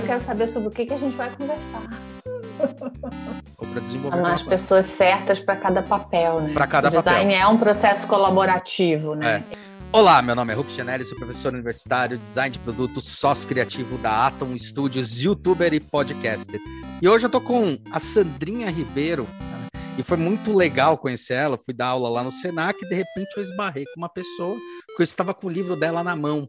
eu quero saber sobre o que, que a gente vai conversar. Ou para desenvolver. Amar as pessoas certas para cada papel, né? Para cada o design papel. é um processo colaborativo, né? É. Olá, meu nome é Hulk Janelli, sou professor universitário, design de produto, sócio criativo da Atom Studios, youtuber e podcaster. E hoje eu tô com a Sandrinha Ribeiro, né? e foi muito legal conhecer ela. Fui dar aula lá no Senac e de repente eu esbarrei com uma pessoa que eu estava com o livro dela na mão.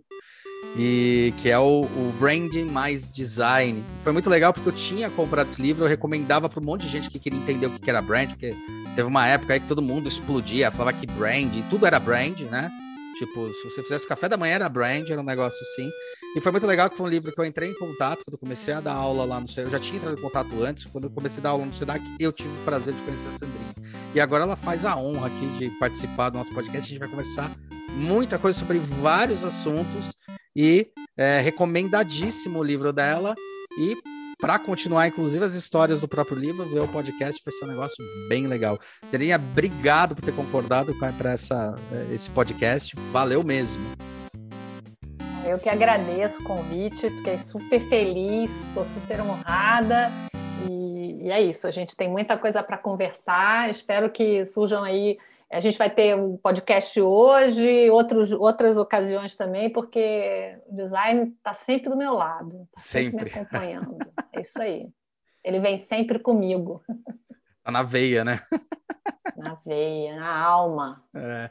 E que é o, o Branding mais Design. Foi muito legal porque eu tinha comprado esse livro, eu recomendava para um monte de gente que queria entender o que era brand, porque teve uma época aí que todo mundo explodia, falava que brand, tudo era brand, né? Tipo, se você fizesse café da manhã era brand, era um negócio assim. E foi muito legal que foi um livro que eu entrei em contato quando eu comecei a dar aula lá no Senac. Eu já tinha entrado em contato antes, quando eu comecei a dar aula no Senac, eu tive o prazer de conhecer a Sandrinha. E agora ela faz a honra aqui de participar do nosso podcast. A gente vai conversar muita coisa sobre vários assuntos e é, recomendadíssimo o livro dela. E para continuar, inclusive, as histórias do próprio livro, ver o podcast vai ser um negócio bem legal. Sandrinha, obrigado por ter concordado para esse podcast. Valeu mesmo. Eu que agradeço o convite, fiquei super feliz, estou super honrada. E, e, é isso, a gente tem muita coisa para conversar. Espero que surjam aí. A gente vai ter um podcast hoje, outros, outras ocasiões também, porque o design está sempre do meu lado, tá sempre. sempre me acompanhando. é isso aí. Ele vem sempre comigo. Tá na veia, né? na veia, na alma. É.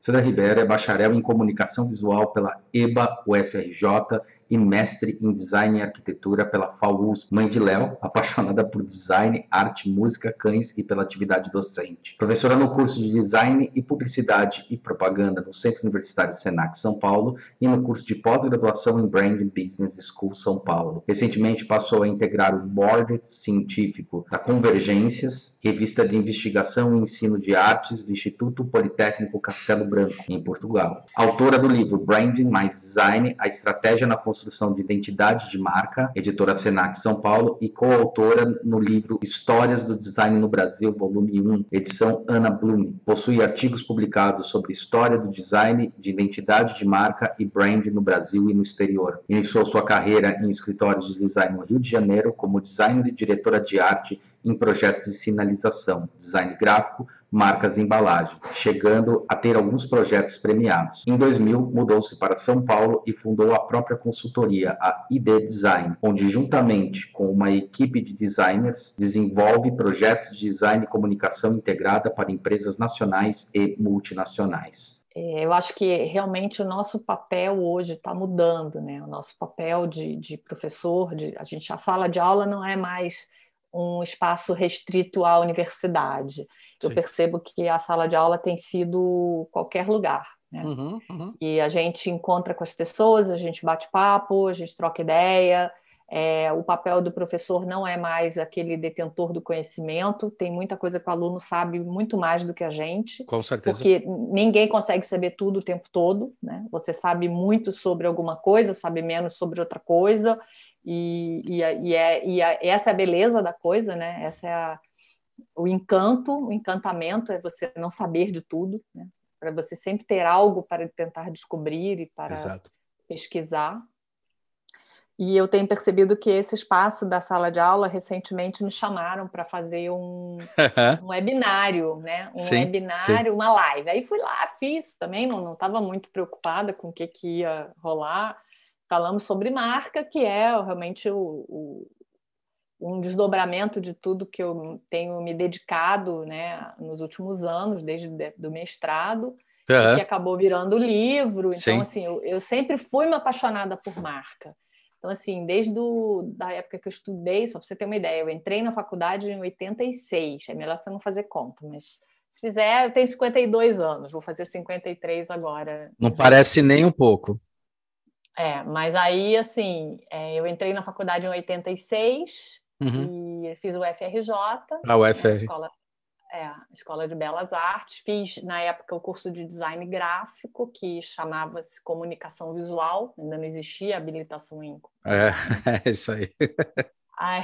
Sandra Ribeiro é bacharel em comunicação visual pela EBA UFRJ e mestre em design e arquitetura pela FAUS. Mãe de Léo, apaixonada por design, arte, música, cães e pela atividade docente. Professora no curso de design e publicidade e propaganda no Centro Universitário Senac São Paulo e no curso de pós-graduação em Branding Business School São Paulo. Recentemente passou a integrar o board científico da Convergências, revista de investigação e ensino de artes do Instituto Politécnico Castelo Branco, em Portugal. Autora do livro Branding mais Design: A Estratégia na Construção de Identidade de Marca, editora Senac São Paulo, e coautora no livro Histórias do Design no Brasil, volume 1, edição Ana Bloom. Possui artigos publicados sobre história do design, de identidade de marca e brand no Brasil e no exterior. Iniciou sua carreira em escritórios de design no Rio de Janeiro como designer e diretora de arte em projetos de sinalização, design gráfico, marcas e embalagem, chegando a ter alguns projetos premiados. Em 2000, mudou-se para São Paulo e fundou a própria consultoria, a ID Design, onde, juntamente com uma equipe de designers, desenvolve projetos de design e comunicação integrada para empresas nacionais e multinacionais. Eu acho que realmente o nosso papel hoje está mudando, né? O nosso papel de, de professor, de, a gente a sala de aula não é mais um espaço restrito à universidade. Eu Sim. percebo que a sala de aula tem sido qualquer lugar. Né? Uhum, uhum. E a gente encontra com as pessoas, a gente bate papo, a gente troca ideia. É, o papel do professor não é mais aquele detentor do conhecimento, tem muita coisa que o aluno sabe muito mais do que a gente. Com certeza. Porque ninguém consegue saber tudo o tempo todo. Né? Você sabe muito sobre alguma coisa, sabe menos sobre outra coisa. E, e, e, é, e é, essa é a beleza da coisa, né? Essa é a, o encanto, o encantamento é você não saber de tudo, né? Para você sempre ter algo para tentar descobrir e para Exato. pesquisar. E eu tenho percebido que esse espaço da sala de aula recentemente me chamaram para fazer um, um, webinário, né? Um sim, webinário, sim. uma live. Aí fui lá, fiz também, não estava muito preocupada com o que, que ia rolar falamos sobre marca, que é realmente o, o, um desdobramento de tudo que eu tenho me dedicado né, nos últimos anos, desde do mestrado, uhum. que acabou virando livro. Então, Sim. assim, eu, eu, sempre fui uma apaixonada por marca. Então, assim, desde do, da época que eu estudei, só para você ter uma ideia, eu entrei na faculdade em 86, é melhor você não fazer conta, mas se fizer, eu tenho 52 anos, vou fazer 53 agora. Não parece nem um pouco. É, mas aí, assim, é, eu entrei na faculdade em 86 uhum. e fiz o FRJ. Ah, o FR. Né, escola, é, Escola de Belas Artes. Fiz, na época, o curso de design gráfico, que chamava-se comunicação visual. Ainda não existia habilitação em... É, é isso aí. Ai,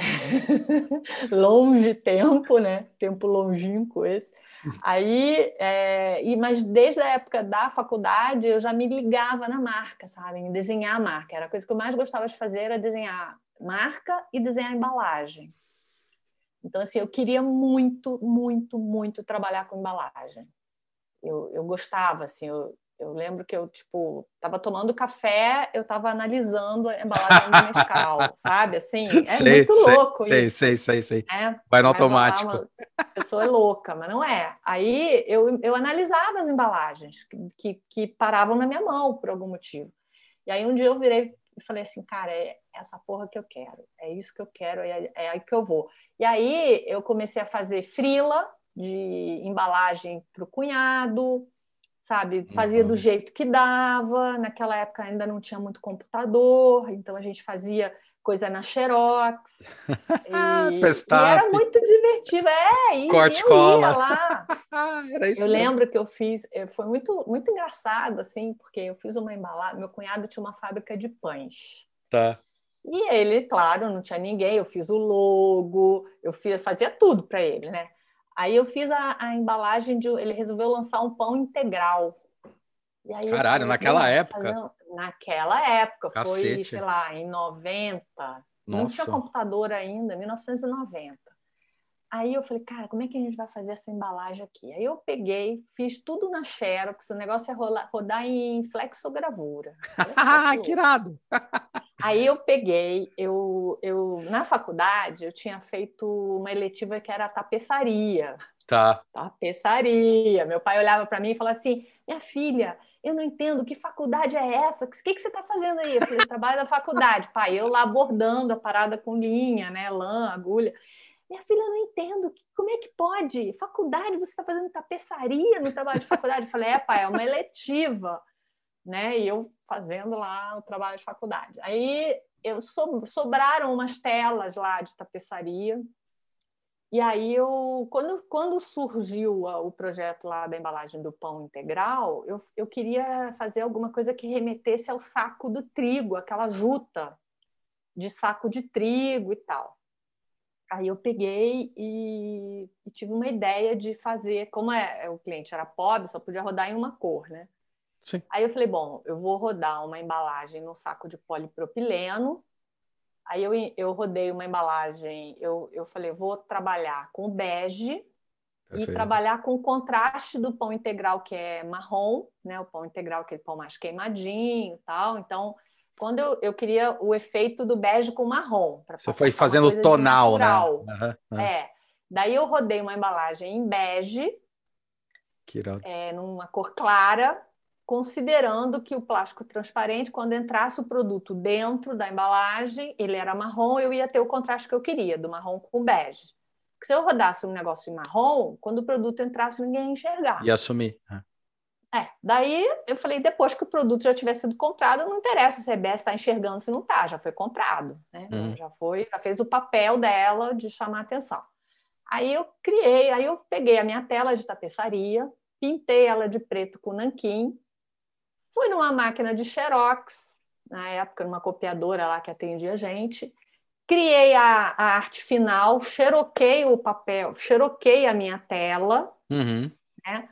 longe tempo, né? Tempo longínquo esse. Aí, é, e, mas desde a época da faculdade, eu já me ligava na marca, sabe? Em desenhar a marca. Era a coisa que eu mais gostava de fazer, era desenhar marca e desenhar embalagem. Então, assim, eu queria muito, muito, muito trabalhar com embalagem. Eu, eu gostava, assim, eu, eu lembro que eu, tipo, estava tomando café, eu estava analisando a embalagem do Nescau, sabe? Assim, é sei, muito sei, louco sei, isso. Sei, sei, sei, é, Vai no automático. A pessoa é louca, mas não é. Aí eu, eu analisava as embalagens que, que, que, paravam na minha mão por algum motivo. E aí um dia eu virei e falei assim, cara, é essa porra que eu quero, é isso que eu quero, é, é aí que eu vou. E aí eu comecei a fazer frila de embalagem para o cunhado, sabe? Fazia uhum. do jeito que dava. Naquela época ainda não tinha muito computador, então a gente fazia coisa na Xerox. E, e era muito divertido. É, e Corte, cola. lá. era isso eu mesmo. lembro que eu fiz, eh, foi muito, muito engraçado, assim, porque eu fiz uma embalagem. Meu cunhado tinha uma fábrica de pães. Tá. E ele, claro, não tinha ninguém. Eu fiz o logo, eu fiz, fazia tudo para ele, né? Aí eu fiz a, a embalagem de. Ele resolveu lançar um pão integral. Caralho, naquela época? Fazer... Naquela época, Cacete. foi, sei lá, em 90. Nossa. Não tinha computador ainda, 1990. Aí eu falei, cara, como é que a gente vai fazer essa embalagem aqui? Aí eu peguei, fiz tudo na Xerox, o negócio é rodar, rodar em flexogravura. que irado! Aí eu peguei, eu, eu na faculdade eu tinha feito uma eletiva que era tapeçaria. Tá. Tapeçaria. Meu pai olhava para mim e falava assim: minha filha, eu não entendo que faculdade é essa? O que, que você está fazendo aí? Eu falei, trabalho na faculdade. Pai, eu lá bordando a parada com linha, né? Lã, agulha. Minha filha, eu não entendo. Como é que pode? Faculdade, você está fazendo tapeçaria no trabalho de faculdade? Eu falei, é, pai, é uma eletiva né? E eu fazendo lá o trabalho de faculdade. Aí eu so, sobraram umas telas lá de tapeçaria. E aí eu, quando, quando surgiu o projeto lá da embalagem do pão integral, eu, eu queria fazer alguma coisa que remetesse ao saco do trigo, aquela juta de saco de trigo e tal. Aí eu peguei e, e tive uma ideia de fazer, como é, o cliente era pobre, só podia rodar em uma cor, né? Sim. Aí eu falei, bom, eu vou rodar uma embalagem no saco de polipropileno. Aí eu, eu rodei uma embalagem, eu, eu falei, vou trabalhar com bege Perfeito. e trabalhar com o contraste do pão integral, que é marrom, né? O pão integral, aquele pão mais queimadinho e tal. Então, quando eu, eu queria o efeito do bege com marrom. Você foi fazendo tonal, né? Uhum, uhum. É. Daí eu rodei uma embalagem em bege, é, numa cor clara, considerando que o plástico transparente, quando entrasse o produto dentro da embalagem, ele era marrom, eu ia ter o contraste que eu queria, do marrom com bege. Porque se eu rodasse um negócio em marrom, quando o produto entrasse, ninguém ia enxergar. E assumir. É, daí eu falei, depois que o produto já tivesse sido comprado, não interessa se a EBS está enxergando, se não está, já foi comprado, né? Uhum. Já foi, já fez o papel dela de chamar atenção. Aí eu criei, aí eu peguei a minha tela de tapeçaria, pintei ela de preto com nanquim, Fui numa máquina de xerox, na época, numa copiadora lá que atendia a gente. Criei a, a arte final, xeroquei o papel, xeroquei a minha tela, uhum. né?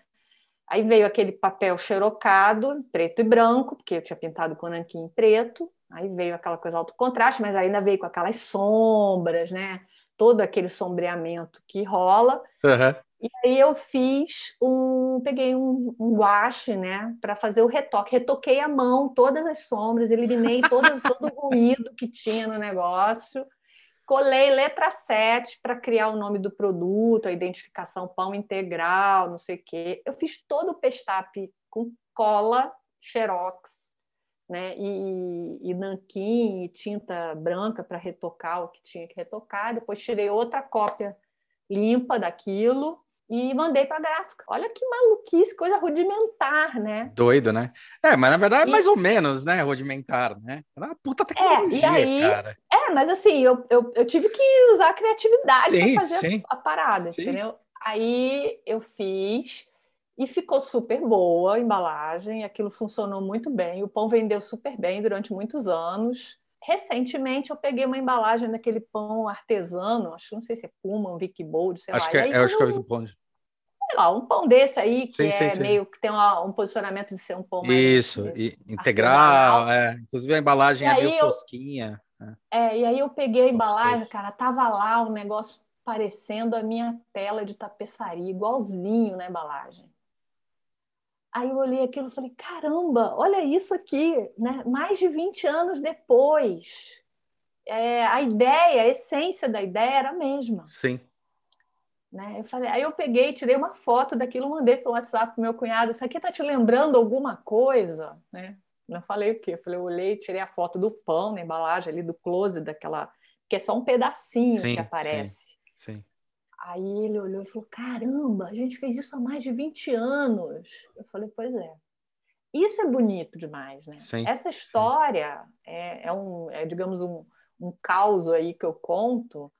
Aí veio aquele papel xerocado, preto e branco, porque eu tinha pintado com nanquim preto. Aí veio aquela coisa alto contraste, mas ainda veio com aquelas sombras, né? Todo aquele sombreamento que rola. Uhum. E aí eu fiz um, peguei um, um guache, né, para fazer o retoque. Retoquei a mão, todas as sombras, eliminei todo o ruído que tinha no negócio. Colei letra 7 para criar o nome do produto, a identificação pão integral, não sei o quê. Eu fiz todo o pestape com cola xerox, né, e, e nanquim e tinta branca para retocar o que tinha que retocar. Depois tirei outra cópia limpa daquilo e mandei para a gráfica. Olha que maluquice, coisa rudimentar, né? Doido, né? É, mas na verdade é mais ou menos, né? Rudimentar, né? É uma puta tecnologia, é, e aí, cara. É, mas assim, eu, eu, eu tive que usar a criatividade para fazer sim. A, a, parada, sim. entendeu? Aí eu fiz e ficou super boa a embalagem, aquilo funcionou muito bem, o pão vendeu super bem durante muitos anos. Recentemente eu peguei uma embalagem daquele pão artesano, acho não sei se é Puma, um Vicky Bold, sei acho lá. Que é, eu acho que é o Vicky Bold. lá, um pão desse aí, que Sim, é sim, sim. meio que tem uma- um posicionamento de ser um pão mais Isso, e- integral, é. Inclusive a embalagem E é meio eu- tosquinha. É, e aí eu peguei a embalagem, Gostei. cara, tava lá um negócio parecendo a minha tela de tapeçaria, igualzinho na embalagem. Aí eu olhei aquilo e falei, caramba, olha isso aqui, né? Mais de 20 anos depois. É, a ideia, a essência da ideia era a mesma. Sim. né? Eu falei, aí eu peguei, tirei uma foto daquilo, mandei para o WhatsApp pro meu cunhado. Isso aqui tá te lembrando alguma coisa, né? Não falei o quê? Eu falei, eu olhei, tirei a foto do pão na embalagem ali do close daquela, que é só um pedacinho Sim, que aparece. Sim. Aí ele olhou e falou: Caramba, a gente fez isso há mais de 20 anos. Eu falei: Pois é. Isso é bonito demais, né? Sim, Essa história é, é um, é, digamos, um, um caos aí que eu conto,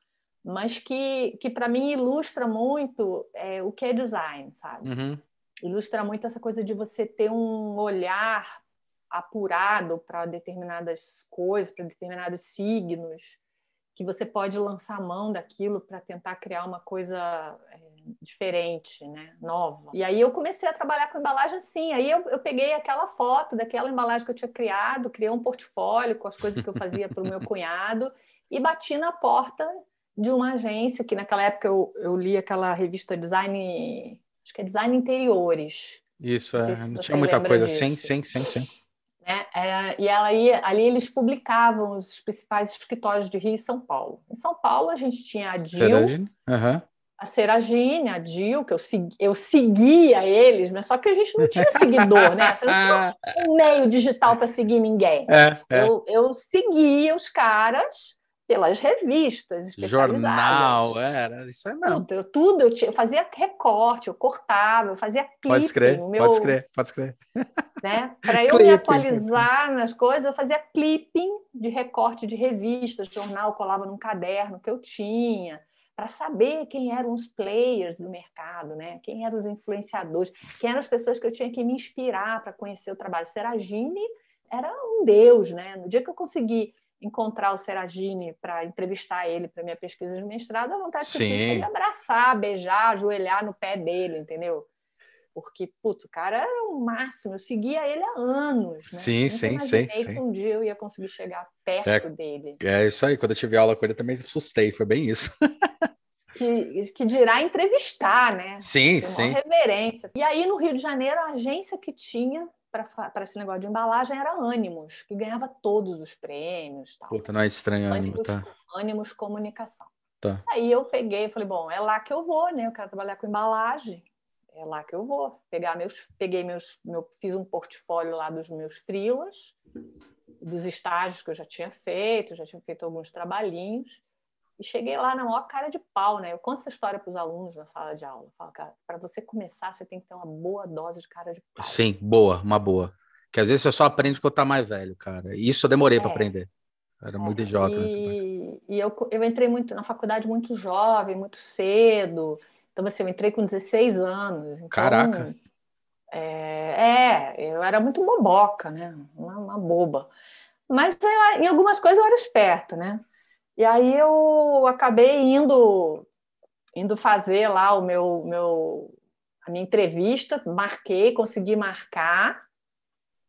mas que, que para mim ilustra muito é, o que é design, sabe? Uhum. Ilustra muito essa coisa de você ter um olhar apurado para determinadas coisas, para determinados signos, que você pode lançar a mão daquilo para tentar criar uma coisa é, diferente, né? nova. E aí eu comecei a trabalhar com embalagem assim. Aí eu, eu peguei aquela foto daquela embalagem que eu tinha criado, criei um portfólio com as coisas que eu fazia para o meu cunhado e bati na porta de uma agência que naquela época eu, eu li aquela revista Design, acho que é Design Interiores. Isso, Não é. Não tinha muita coisa. disso. Sim, sim, sim, sim. Né? Era- e ela ia- ali eles publicavam os principais escritórios de Rio e São Paulo. Em São Paulo a gente tinha a DIL, Seragine? Aham. a Seragine, a DIL, que eu, segui, eu seguia eles, mas só que a gente não tinha seguidor, né? Você não tinha um meio digital para seguir ninguém. É, é. Eu, eu seguia os caras pelas revistas especializadas. Jornal, é, era isso aí mesmo. Tudo, eu, tudo eu, tinha, eu fazia recorte, eu cortava, eu fazia clipe. Pode escrever, meu, pode escrever, pode escrever. né? Para eu me Clipping, atualizar nas coisas, eu fazia clipping de recorte de revistas, jornal, colava num caderno que eu tinha, para saber quem eram os players do mercado, né? quem eram os influenciadores, quem eram as pessoas que eu tinha que me inspirar para conhecer o trabalho. Seragine era um deus, né? No dia que eu consegui encontrar o Seragine para entrevistar ele para minha pesquisa de mestrado, a vontade que eu tinha Sim. de abraçar, beijar, ajoelhar no pé dele, entendeu? Porque, putz, o cara era o máximo, eu seguia ele há anos. Né? Sim, sim, imaginei sim, que sim. um dia eu ia conseguir chegar perto É. dele. É isso aí. Quando eu tive aula com ele, eu também assustei. Foi bem isso. Que, que dirá entrevistar, né? Sim, Tem uma sim. reverência. E aí, no Rio de Janeiro, a agência que tinha para esse negócio de embalagem era Ânimos, que ganhava todos os prêmios. Tal. Puta, não é estranho ânimo, Ânimos, tá? Ânimos Comunicação. Tá. Aí eu peguei e falei, bom, é lá que eu vou, né? Eu quero trabalhar com embalagem. É lá que eu vou. Pegar meus, peguei meus, meu, fiz um portfólio lá dos meus frilas, dos estágios que eu já tinha feito, já tinha feito alguns trabalhinhos. E cheguei lá na maior cara de pau, né? Eu conto essa história para os alunos na sala de aula. Falo, cara, para você começar, você tem que ter uma boa dose de cara de pau. Sim, boa, uma boa. Que às vezes você só aprende quando tá mais velho, cara. E isso eu demorei para É. aprender. Era muito É, idiota nessa parte. E, e eu, eu entrei muito na faculdade muito jovem, muito cedo. Então, assim, eu entrei com 16 anos. Então, Caraca. É, é, eu era muito boboca, né? Uma, uma boba. Mas eu- em algumas coisas eu era esperta, né? E aí eu acabei indo indo fazer lá o meu, meu a minha entrevista, marquei, consegui marcar.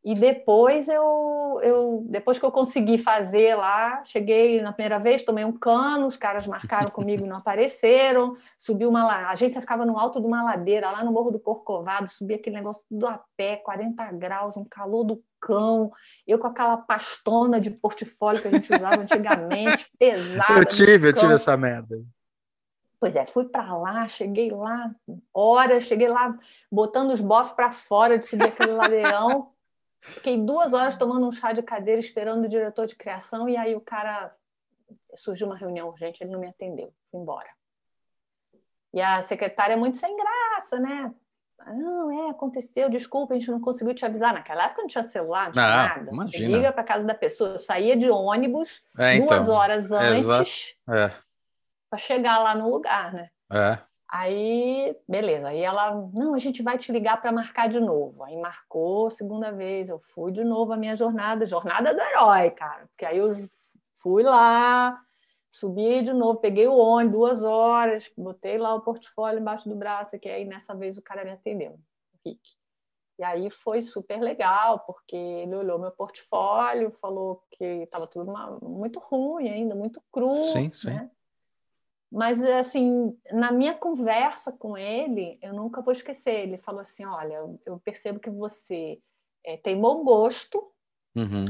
E depois eu, eu depois que eu consegui fazer lá, cheguei na primeira vez, tomei um cano, os caras marcaram comigo e não apareceram. Subi uma a agência ficava no alto de uma ladeira, lá no Morro do Corcovado, subi aquele negócio tudo a pé, 40 graus, um calor do cão. Eu com aquela pastona de portfólio que a gente usava antigamente, pesada. Eu tive, eu tive essa merda. Pois é, fui para lá, cheguei lá, horas, cheguei lá botando os bofs para fora de subir aquele ladeirão. Fiquei duas horas tomando um chá de cadeira esperando o diretor de criação e aí o cara surgiu uma reunião urgente, ele não me atendeu, fui embora. E a secretária é muito sem graça, né? Ah, Não, é, aconteceu, desculpa, a gente não conseguiu te avisar. Naquela época não tinha celular, não tinha Não, nada. Você imagina. liga para casa da pessoa, eu saía de ônibus É, duas então. horas antes. É, para chegar lá no lugar, né? é. Aí, beleza. Aí ela, não, a gente vai te ligar para marcar de novo. Aí marcou segunda vez, eu fui de novo a minha jornada, jornada do herói, cara. Porque aí eu fui lá, Subi de novo, peguei o ônibus, duas horas, botei lá o portfólio embaixo do braço, que aí nessa vez o cara me atendeu, o Rick. E aí foi super legal, porque ele olhou meu portfólio, falou que estava tudo uma, muito ruim ainda, muito cru. Sim, sim. Né? Mas, assim, na minha conversa com ele, eu nunca vou esquecer. Ele falou assim: Olha, eu percebo que você é, tem bom gosto, uhum.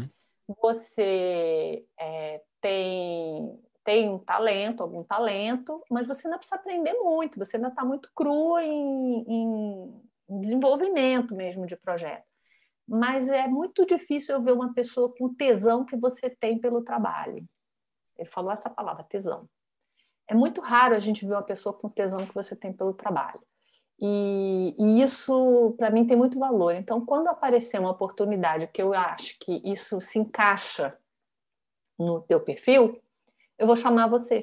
você é, tem, tem um talento, algum talento, mas você ainda precisa aprender muito, você ainda está muito cru em, em, desenvolvimento mesmo de projeto. Mas é muito difícil eu ver uma pessoa com tesão que você tem pelo trabalho. Ele falou essa palavra, tesão. É muito raro a gente ver uma pessoa com tesão que você tem pelo trabalho. E, e isso, para mim, tem muito valor. Então, quando aparecer uma oportunidade que eu acho que isso se encaixa no teu perfil, eu vou chamar você.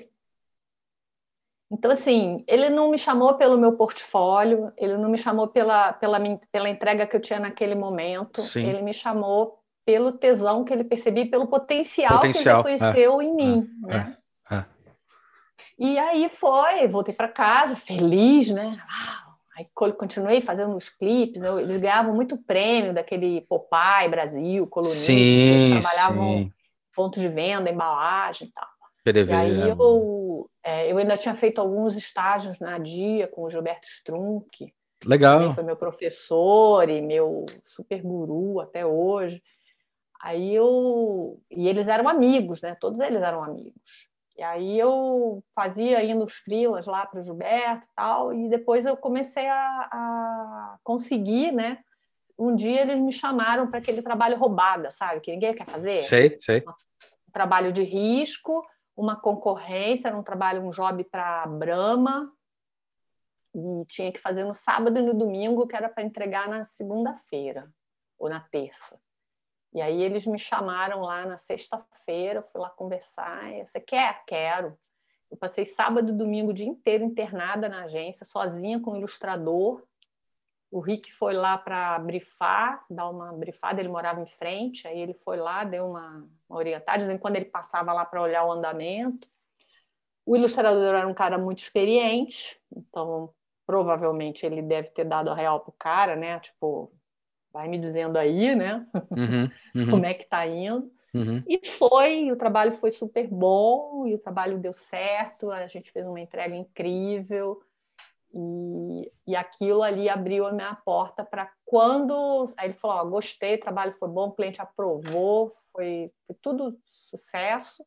Então, assim, ele não me chamou pelo meu portfólio, ele não me chamou pela, pela, pela entrega que eu tinha naquele momento, Sim. ele me chamou pelo tesão que ele percebia, pelo potencial, potencial que ele reconheceu é, em mim. É, né? é, é. E aí foi, voltei para casa, feliz, né? Aí continuei fazendo os clipes, eu, eles ganhavam muito prêmio daquele Popeye Brasil, colunista, sim, eles trabalhavam sim. ponto de venda, embalagem e tal. PDV, e aí é. eu, é, eu ainda tinha feito alguns estágios na Dia com o Gilberto Strunk. Legal. foi meu professor e meu super guru até hoje. Aí eu. E eles eram amigos, né? Todos eles eram amigos. E aí eu fazia ainda os frilas lá para o Gilberto e tal, e depois eu comecei a, a, conseguir, né? Um dia eles me chamaram para aquele trabalho roubada, sabe? Que ninguém quer fazer. Sei, sei. Um trabalho de risco, uma concorrência, era um trabalho, um job para a Brahma, e tinha que fazer no sábado e no domingo, que era para entregar na segunda-feira ou na terça. E aí eles me chamaram lá na sexta-feira, fui lá conversar. E você quer? Quero. Eu passei sábado e domingo o dia inteiro internada na agência, sozinha com o ilustrador. O Rick foi lá para brifar, dar uma brifada, ele morava em frente, aí ele foi lá, deu uma, uma orientada, dizendo quando ele passava lá para olhar o andamento. O ilustrador era um cara muito experiente, então provavelmente ele deve ter dado a real pro cara, né? Tipo, vai me dizendo aí, né? Uhum, uhum. Como é que está indo. Uhum. E foi, o trabalho foi super bom, e o trabalho deu certo, a gente fez uma entrega incrível, e, e aquilo ali abriu a minha porta para quando. Aí ele falou: gostei, o trabalho foi bom, o cliente aprovou, foi, foi tudo sucesso.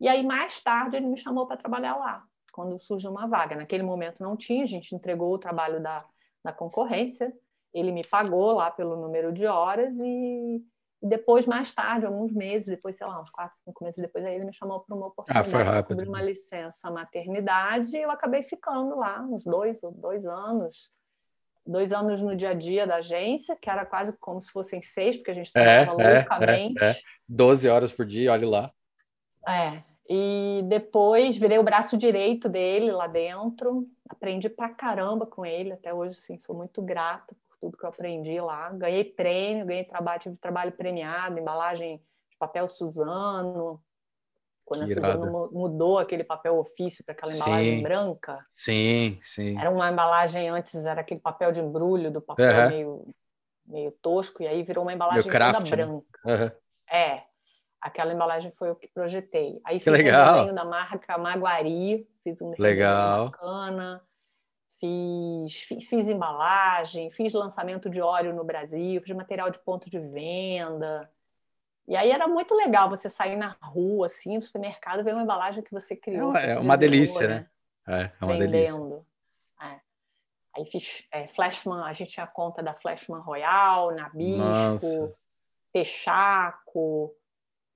E aí, mais tarde, ele me chamou para trabalhar lá, quando surgiu uma vaga. Naquele momento não tinha, a gente entregou o trabalho da, da concorrência, ele me pagou lá pelo número de horas e, depois, mais tarde, alguns meses, depois, sei lá, uns quatro, cinco meses depois, aí ele me chamou para uma oportunidade ah, foi de uma licença maternidade e eu acabei ficando lá uns dois, dois anos. Dois anos no dia a dia da agência, que era quase como se fossem seis, porque a gente trabalhava é, loucamente. É, é. Doze horas por dia, olhe lá. É, e depois virei o braço direito dele lá dentro, aprendi pra caramba com ele, até hoje, sim, sou muito grata tudo que eu aprendi lá. Ganhei prêmio, ganhei trabalho, tive trabalho premiado, embalagem de papel Suzano. Quando que a Suzano irado. mudou aquele papel ofício para aquela embalagem sim, branca. Sim, sim. Era uma embalagem antes, era aquele papel de embrulho do papel uhum. meio, meio tosco, e aí virou uma embalagem craft, toda né? branca. Né? Uhum. É, aquela embalagem foi o que projetei. Aí fiz legal. um desenho da marca Maguari, fiz um desenho legal. bacana fiz, fiz, fiz, embalagem, fiz lançamento de óleo no Brasil, fiz material de ponto de venda. E aí era muito legal você sair na rua, assim, no supermercado, ver uma embalagem que você criou. É, é uma delícia, né? É, é uma vendendo. delícia. É. Aí fiz é, Flashman, a gente tinha conta da Flashman Royal, Nabisco, Nossa. Texaco.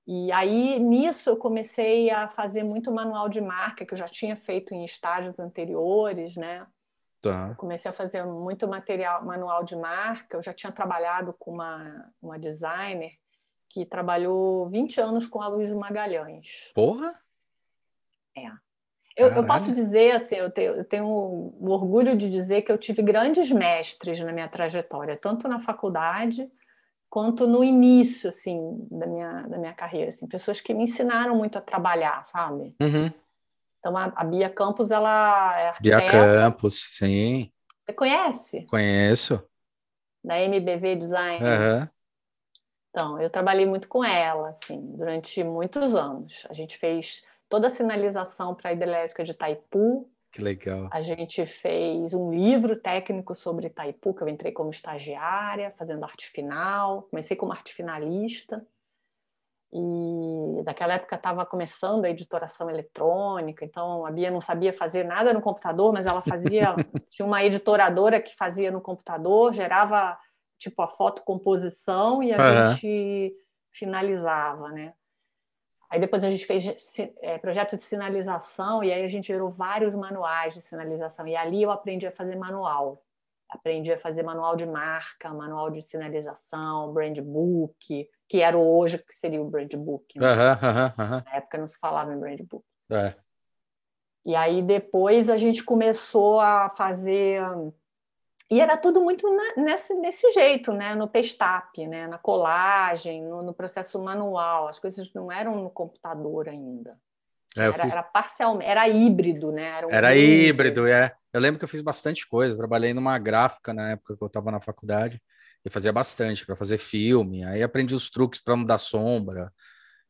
E aí, nisso, eu comecei a fazer muito manual de marca, que eu já tinha feito em estágios anteriores, né? Tá. Comecei a fazer muito material, manual de marca. Eu já tinha trabalhado com uma, uma designer que trabalhou 20 anos com a Luísa Magalhães. Porra! É. Eu, eu, posso dizer assim, eu tenho, eu tenho o orgulho de dizer que eu tive grandes mestres na minha trajetória, tanto na faculdade quanto no início assim da minha, da minha carreira, assim, pessoas que me ensinaram muito a trabalhar, sabe? Uhum. Então, a, a Bia Campos, ela é Bia arquiteta. Campos, sim, Você conhece? conheço. Da MBV Design. Aham. Então, eu trabalhei muito com ela, assim, durante muitos anos. A gente fez toda a sinalização para a hidrelétrica de Itaipu. Que legal. A gente fez um livro técnico sobre Itaipu, que eu entrei como estagiária, fazendo arte final. Comecei como arte finalista. E naquela época estava começando a editoração eletrônica, então a Bia não sabia fazer nada no computador, mas ela fazia. tinha uma editoradora que fazia no computador, gerava tipo a fotocomposição e a Aham. gente finalizava, né? Aí depois a gente fez é, projeto de sinalização e aí a gente gerou vários manuais de sinalização. E ali eu aprendi a fazer manual. Aprendi a fazer manual de marca, manual de sinalização, brand book, que era o hoje que seria o brand book. né? Na época não se falava em brand book. É. E aí depois a gente começou a fazer. E era tudo muito na- nesse, nesse jeito, né? No pestap, né? na colagem, no, no processo manual. As coisas não eram no computador ainda. É, era, fiz- era parcialmente, era híbrido, né? Era, um Era híbrido, é. Eu lembro que eu fiz bastante coisa. Trabalhei numa gráfica na época que eu estava na faculdade e fazia bastante para fazer filme. Aí aprendi os truques para não dar sombra.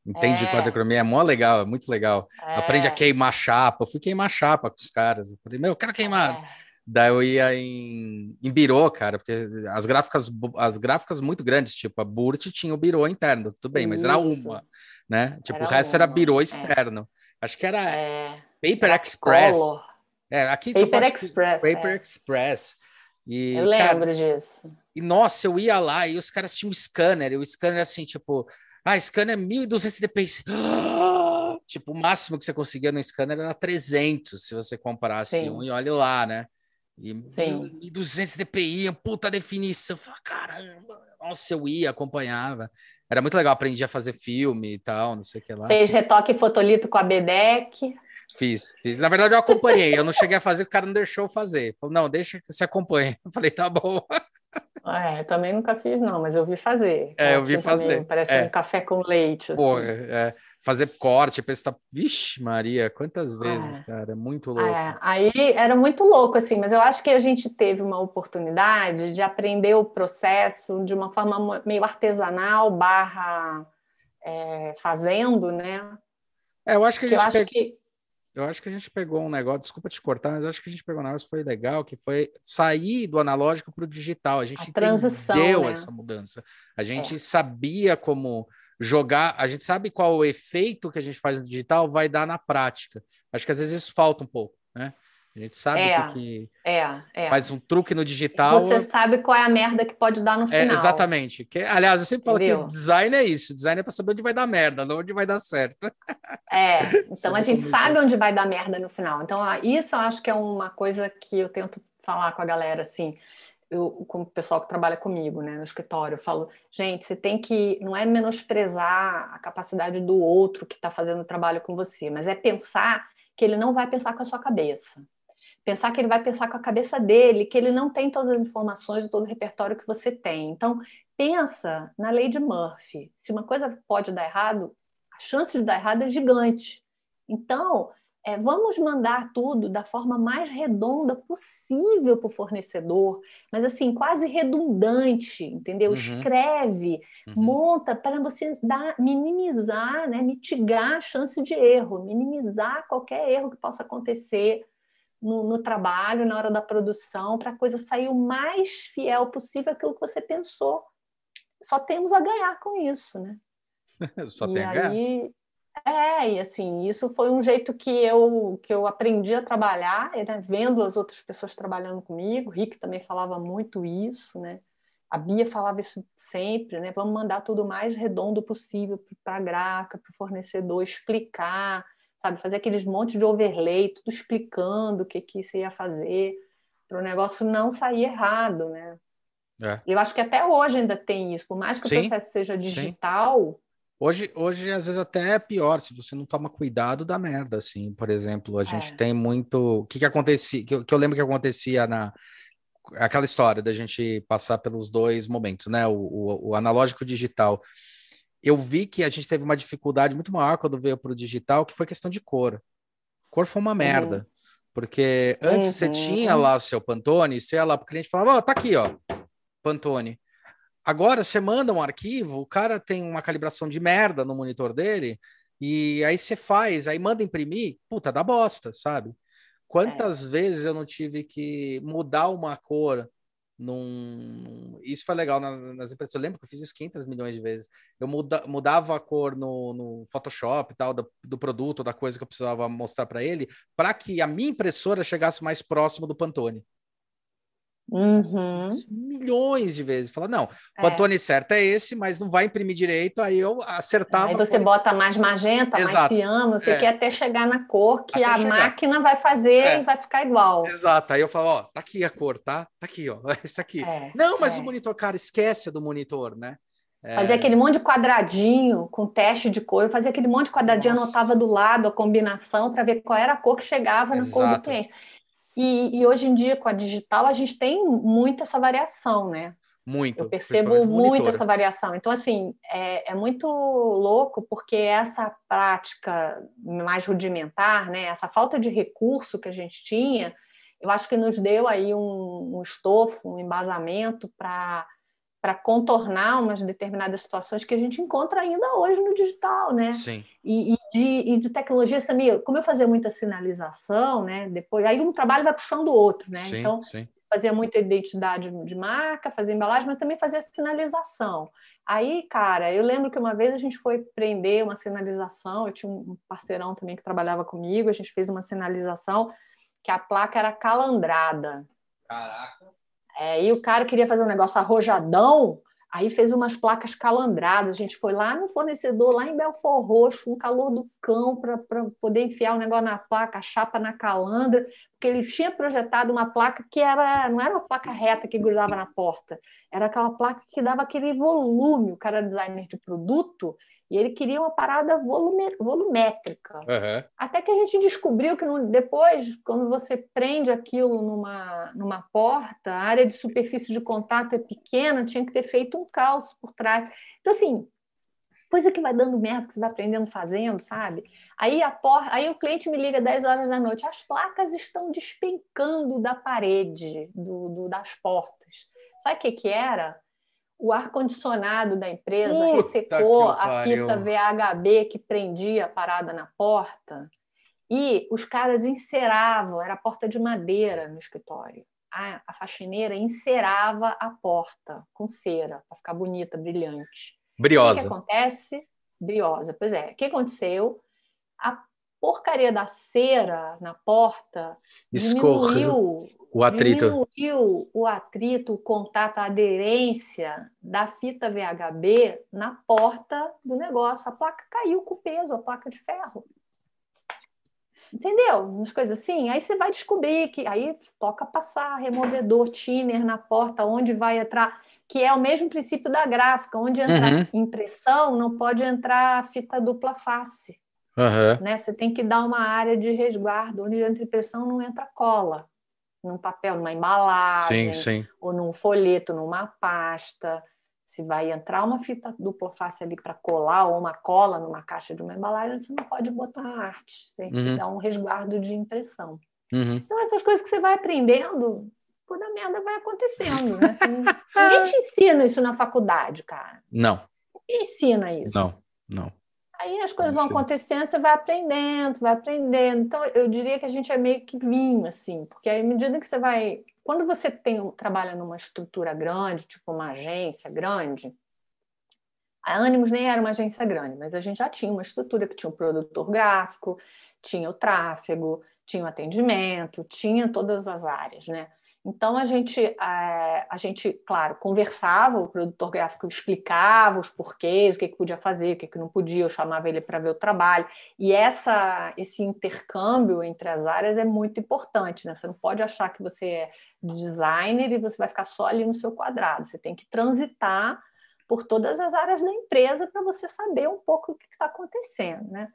Entende É. quadricromia, é mó legal, é muito legal. É, Aprende a queimar chapa. Eu fui queimar chapa com os caras. Eu falei, meu, eu quero queimar. é. Daí eu ia em, em birô, cara, porque as gráficas, as gráficas muito grandes, tipo a Burt tinha o birô interno, tudo bem, mas era Isso. uma, né? Tipo, Era o resto era uma, birô é. Acho que era É, Paper era Express. Color, É, aqui Paper Express. Paper é. Express. E, Eu cara, lembro disso. e nossa, eu ia lá e os caras tinham um scanner, e o scanner assim, tipo, ah, scanner 1200 dpi. Ah! Tipo, o máximo que você conseguia no scanner era 300, se você comparasse Sim. um, e olha lá, né? E Sim. 1200 dpi, puta definição. Eu falava, Caramba, nossa, eu ia, acompanhava. Era muito legal, aprendi a fazer filme e tal, não sei o que lá. Fez retoque fotolito com a Bedec. Fiz, fiz. Na verdade, eu acompanhei. Eu não cheguei a fazer, o cara não deixou eu fazer. Falou, não, deixa que você acompanhe. Eu falei, tá bom. É, eu também nunca fiz, não, mas eu vi fazer. É, eu vi Tinha também, fazer, Parece é. um café com leite. assim. Porra, é, fazer corte, pensar, vixe, Maria, quantas vezes, É. cara, é muito louco. É, aí era muito louco, assim, mas eu acho que a gente teve uma oportunidade de aprender o processo de uma forma meio artesanal, barra é, fazendo, né? É, eu acho que a Que eu gente acho que eu acho que a gente pegou um negócio, desculpa te cortar, mas eu acho que a gente pegou um negócio que foi legal, que foi sair do analógico para o digital. A gente A transição, entendeu né? essa mudança. A gente sabia como jogar, a gente sabe qual o efeito que a gente faz no digital vai dar na prática. Acho que às vezes isso falta um pouco, né? A gente sabe É, que, é, é. faz um truque no digital. Você sabe qual é a merda que pode dar no É, final. exatamente. Que, aliás, eu sempre falo que Entendeu? design é isso. Design é para saber onde vai dar merda, não onde vai dar certo. É, então Sabe a gente sabe onde vai dar merda no final. Então, ah, isso eu acho que é uma coisa que eu tento falar com a galera, assim, eu, com o pessoal que trabalha comigo, né, no escritório. Eu falo, gente, você tem que, não é menosprezar a capacidade do outro que está fazendo o trabalho com você, mas é pensar que ele não vai pensar com a sua cabeça. Pensar que ele vai pensar com a cabeça dele, que ele não tem todas as informações, todo o repertório que você tem. Então, pensa na lei de Murphy. Se uma coisa pode dar errado, a chance de dar errado é gigante. Então, é, vamos mandar tudo da forma mais redonda possível para o fornecedor, mas assim, quase redundante, entendeu? Uhum. Escreve, Uhum. monta para você dar, minimizar, né? mitigar a chance de erro, minimizar qualquer erro que possa acontecer no, no trabalho, na hora da produção, para a coisa sair o mais fiel possível àquilo que você pensou. Só temos a ganhar com isso, né? Só e tem a ganhar. É, e assim, isso foi um jeito que eu que eu aprendi a trabalhar, né? vendo as outras pessoas trabalhando comigo. O Rick também falava muito isso, né? A Bia falava isso sempre, né? Vamos mandar tudo o mais redondo possível para a gráfica, para o fornecedor, explicar, sabe? Fazer aqueles montes de overlay, tudo explicando o que, que você ia fazer, para o negócio não sair errado, né? É. Eu acho que até hoje ainda tem isso, por mais que Sim, o processo seja sim. Hoje, hoje, às vezes, até é pior, se você não toma cuidado da merda, assim. Por exemplo, a gente É. tem muito. O que que acontecia? Que eu, que eu lembro que acontecia na. Aquela história da gente passar pelos dois momentos, né? O, o, o analógico e o digital. Eu vi que a gente teve uma dificuldade muito maior quando veio para o digital, que foi questão de cor. cor foi uma merda. Uhum. Porque antes uhum. você tinha lá o seu Pantone, você ia lá pro cliente e falava, ó, oh, tá aqui, ó, Pantone. Agora você manda um arquivo, o cara tem uma calibração de merda no monitor dele, e aí você faz, aí manda imprimir, puta, dá bosta, sabe? Quantas é. vezes eu não tive que mudar uma cor num... Isso foi legal nas empresas. Eu lembro que eu fiz isso 500 milhões de vezes. Eu muda... mudava a cor no, no Photoshop e tal, do, do, produto, da coisa que eu precisava mostrar para ele, para que a minha impressora chegasse mais próximo do Pantone. Uhum. Milhões de vezes. Fala, não, o é. Pantone certo é esse, mas não vai imprimir direito. Aí eu acertava. Aí você bota mais magenta, Exato. mais ciano, você é. quer até chegar na cor que até a chegar. máquina vai fazer é. e vai ficar igual. Exato. Aí eu falo, ó, tá aqui a cor, tá? Tá aqui, ó. Esse aqui. É, não, mas é. o monitor, cara, esquece do monitor, né? É... Fazia aquele monte de quadradinho com teste de cor. Eu fazia aquele monte de quadradinho, Nossa. anotava do lado a combinação para ver qual era a cor que chegava Exato. na cor do cliente. E, e, hoje em dia, com a digital, a gente tem muito essa variação, né? Muito. Eu percebo muito essa variação. Então, assim, é, é, muito louco porque essa prática mais rudimentar, né? Essa falta de recurso que a gente tinha, eu acho que nos deu aí um, um estofo, um embasamento para para contornar umas determinadas situações que a gente encontra ainda hoje no digital, né? Sim. E, e, de, e de tecnologia, Samir, como eu fazia muita sinalização, né? Depois, aí um trabalho vai puxando o outro, né? Sim, então, sim. fazia muita identidade de marca, fazia embalagem, mas também fazia sinalização. Aí, cara, eu lembro que uma vez a gente foi prender uma sinalização, eu tinha um parceirão também que trabalhava comigo, a gente fez uma sinalização que a placa era calandrada. Caraca. É, e o cara queria fazer um negócio arrojadão, aí fez umas placas calandradas. A gente foi lá no fornecedor, lá em Belfor Roxo, um calor do cão, para poder enfiar o negócio na placa, a chapa na calandra, porque ele tinha projetado uma placa que era, não era uma placa reta que grudava na porta, era aquela placa que dava aquele volume. O cara era designer de produto e ele queria uma parada volume, volumétrica. Uhum. Até que a gente descobriu que no, depois, quando você prende aquilo numa, numa porta, a área de superfície de contato é pequena, tinha que ter feito um calço por trás. Então, assim, coisa que vai dando merda, que você vai aprendendo fazendo, sabe? Aí, a porta, aí o cliente me liga 10 horas da noite, as placas estão despencando da parede, do, do das portas. Sabe o que, que era? o ar-condicionado da empresa Puta ressecou a fita VHB que prendia a parada na porta e os caras enceravam, era porta de madeira no escritório. A, a faxineira encerava a porta com cera para ficar bonita, brilhante. Briosa. O que, que acontece? Briosa. Pois é. O que aconteceu? A porcaria da cera na porta diminuiu o atrito. Diminuiu o atrito, o contato, a aderência da fita VHB na porta do negócio. A placa caiu com peso, a placa de ferro. Entendeu? Umas coisas assim. Aí você vai descobrir que aí toca passar removedor, timer na porta, onde vai entrar, que é o mesmo princípio da gráfica, onde entra uhum. impressão, não pode entrar fita dupla face. Uhum. Né? Você tem que dar uma área de resguardo, onde entra impressão não entra cola. Num papel, numa embalagem, sim, sim. ou num folheto, numa pasta. Se vai entrar uma fita dupla face ali para colar, ou uma cola numa caixa de uma embalagem, você não pode botar arte. Tem que uhum. dar um resguardo de impressão. Uhum. Então, essas coisas que você vai aprendendo, toda merda vai acontecendo. Né? Assim, ninguém te ensina isso na faculdade, cara. Não. Ninguém ensina isso. Não, não. Aí as coisas vão acontecendo, você vai aprendendo, você vai aprendendo. Então, eu diria que a gente é meio que vinho, assim, porque à medida que você vai. Quando você tem, trabalha numa estrutura grande, tipo uma agência grande, a Animus nem era uma agência grande, mas a gente já tinha uma estrutura que tinha o um produtor gráfico, tinha o tráfego, tinha o atendimento, tinha todas as áreas, né? Então a gente, é, a gente, claro, conversava, o produtor gráfico explicava os porquês, o que, que podia fazer, o que, que não podia, eu chamava ele para ver o trabalho. E essa, esse intercâmbio entre as áreas é muito importante, né? Você não pode achar que você é designer e você vai ficar só ali no seu quadrado. Você tem que transitar por todas as áreas da empresa para você saber um pouco o que está acontecendo, né?